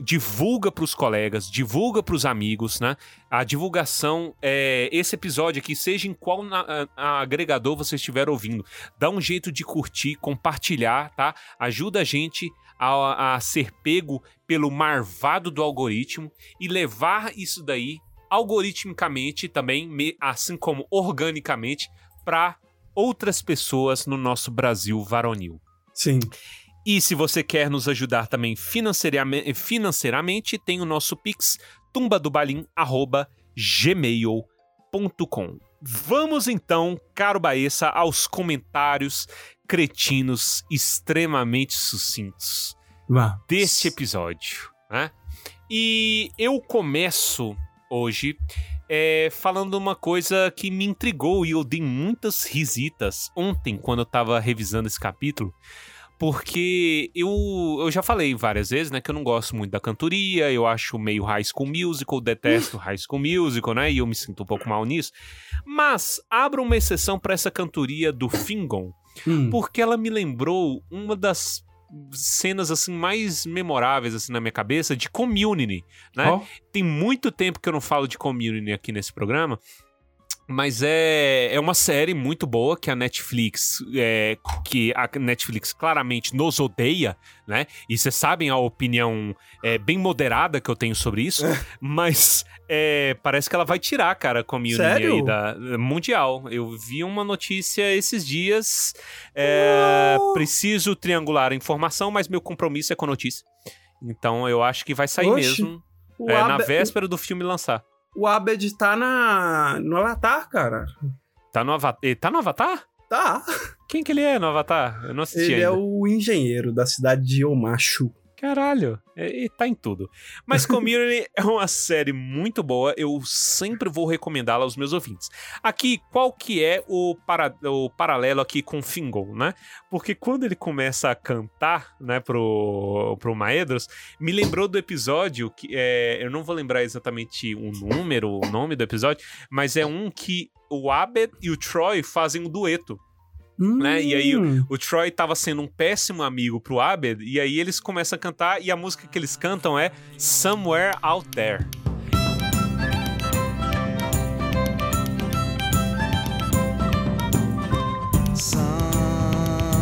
Divulga para os colegas, divulga para os amigos, né? A divulgação, é, esse episódio aqui, seja em qual na- a- agregador você estiver ouvindo, dá um jeito de curtir, compartilhar, tá? Ajuda a gente a, a ser pego pelo marvado do algoritmo e levar isso daí algoritmicamente também, assim como organicamente, para outras pessoas no nosso Brasil varonil. Sim. E se você quer nos ajudar também financeiramente, financeiramente tem o nosso pix tumbadobalim@gmail.com. Vamos então, caro Baessa, aos comentários cretinos extremamente sucintos Vá. deste episódio, né? E eu começo hoje é, falando uma coisa que me intrigou e eu dei muitas risitas ontem quando eu tava revisando esse capítulo. Porque eu, eu já falei várias vezes, né, que eu não gosto muito da cantoria, eu acho meio High School Musical, detesto High School Musical, né, e eu me sinto um pouco mal nisso. Mas abro uma exceção para essa cantoria do Fingon, Hum. porque ela me lembrou uma das cenas assim mais memoráveis assim na minha cabeça de Community, né? Ó, Tem muito tempo que eu não falo de Community aqui nesse programa, mas é, é uma série muito boa que a Netflix, é, que a Netflix claramente nos odeia, né? E vocês sabem a opinião é, bem moderada que eu tenho sobre isso, mas é, parece que ela vai tirar, cara, a Community Sério? aí da mundial. Eu vi uma notícia esses dias. é, Oh. Preciso triangular a informação, mas meu compromisso é com a notícia. Então eu acho que vai sair Oxe, mesmo é, na véspera do filme lançar. O Abed tá na, no Avatar, cara. Tá no? Ele tá no Avatar? Tá. Quem que ele é no Avatar? Eu não assisti Ele ainda. é o engenheiro da cidade de Omachu. Caralho, é, tá em tudo. Mas Community é uma série muito boa, eu sempre vou recomendá-la aos meus ouvintes. Aqui, qual que é o, para, o paralelo aqui com Fingal, né? Porque quando ele começa a cantar, né, pro, pro Maedros, me lembrou do episódio que é, eu não vou lembrar exatamente o número, o nome do episódio, mas é um que o Abed e o Troy fazem um dueto. Hum. Né? E aí o, o Troy tava sendo um péssimo amigo pro Abed, e aí eles começam a cantar, e a música que eles cantam é Somewhere Out There.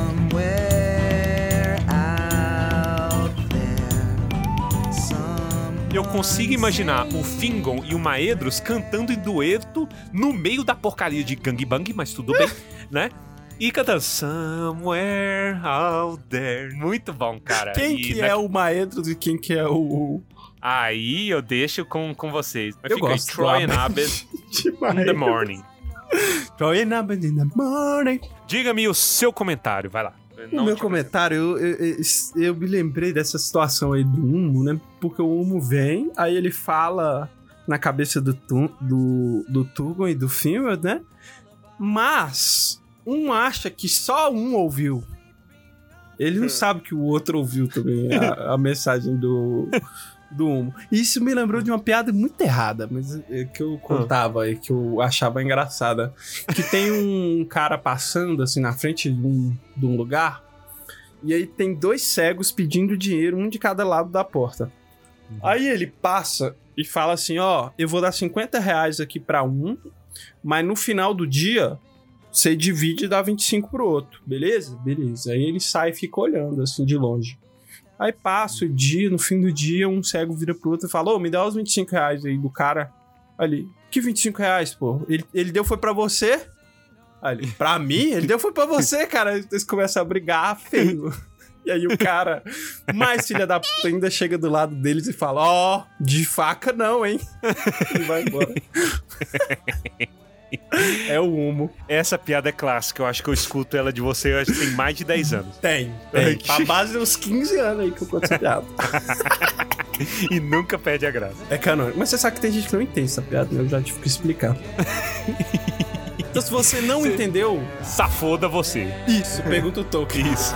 Somewhere out there. Some- Eu consigo imaginar o Fingon e o Maedros cantando em dueto no meio da porcaria de gangbang, mas tudo bem, né? E cantando Somewhere Out There. Muito bom, cara. Quem E que na- é o Maedros e quem que é o... Aí eu deixo com, com vocês. Mas Eu fica aí, gosto do Troy and de in the morning. Troy and Abed in the morning. Diga-me o seu comentário, vai lá. No Não meu te- comentário, eu, eu, eu- me lembrei dessa situação aí do Humo, né? Porque o Humo vem, aí ele fala na cabeça do, do, do Tugon e do Finrod, né? Mas um acha que só um ouviu. Ele não sabe que o outro ouviu também a, a mensagem do, do Humo. Isso me lembrou de uma piada muito errada, mas é, que eu contava e que eu achava engraçada. Que tem um cara passando assim na frente de um, de um lugar, e aí tem dois cegos pedindo dinheiro, um de cada lado da porta. Aí ele passa e fala assim: Ó, eu vou dar 50 reais aqui pra um, mas no final do dia você divide e dá 25 pro outro, beleza? Beleza. Aí ele sai e fica olhando assim de longe. Aí passa o dia, no fim do dia, um cego vira pro outro e fala: Ô, me dá os 25 reais aí do cara ali. Que 25 reais, pô? Ele, ele deu foi pra você? Ali, pra mim? Ele deu foi pra você, cara. Eles começam a brigar feio. E aí o cara, mais filha da puta, ainda chega do lado deles e fala: Ó, de faca não, hein? E vai embora. é o humo. Essa piada é clássica, eu acho que eu escuto ela de você, eu acho que tem mais de 10 anos. Tem, tem. Pra base dos 15 anos aí que eu conto essa piada. e nunca perde a graça. É canônico. Mas você sabe que tem gente que não entende essa piada, né? Eu já tive que explicar. Então, se você não entendeu, Safoda você. isso, pergunta o Tolkien. Isso.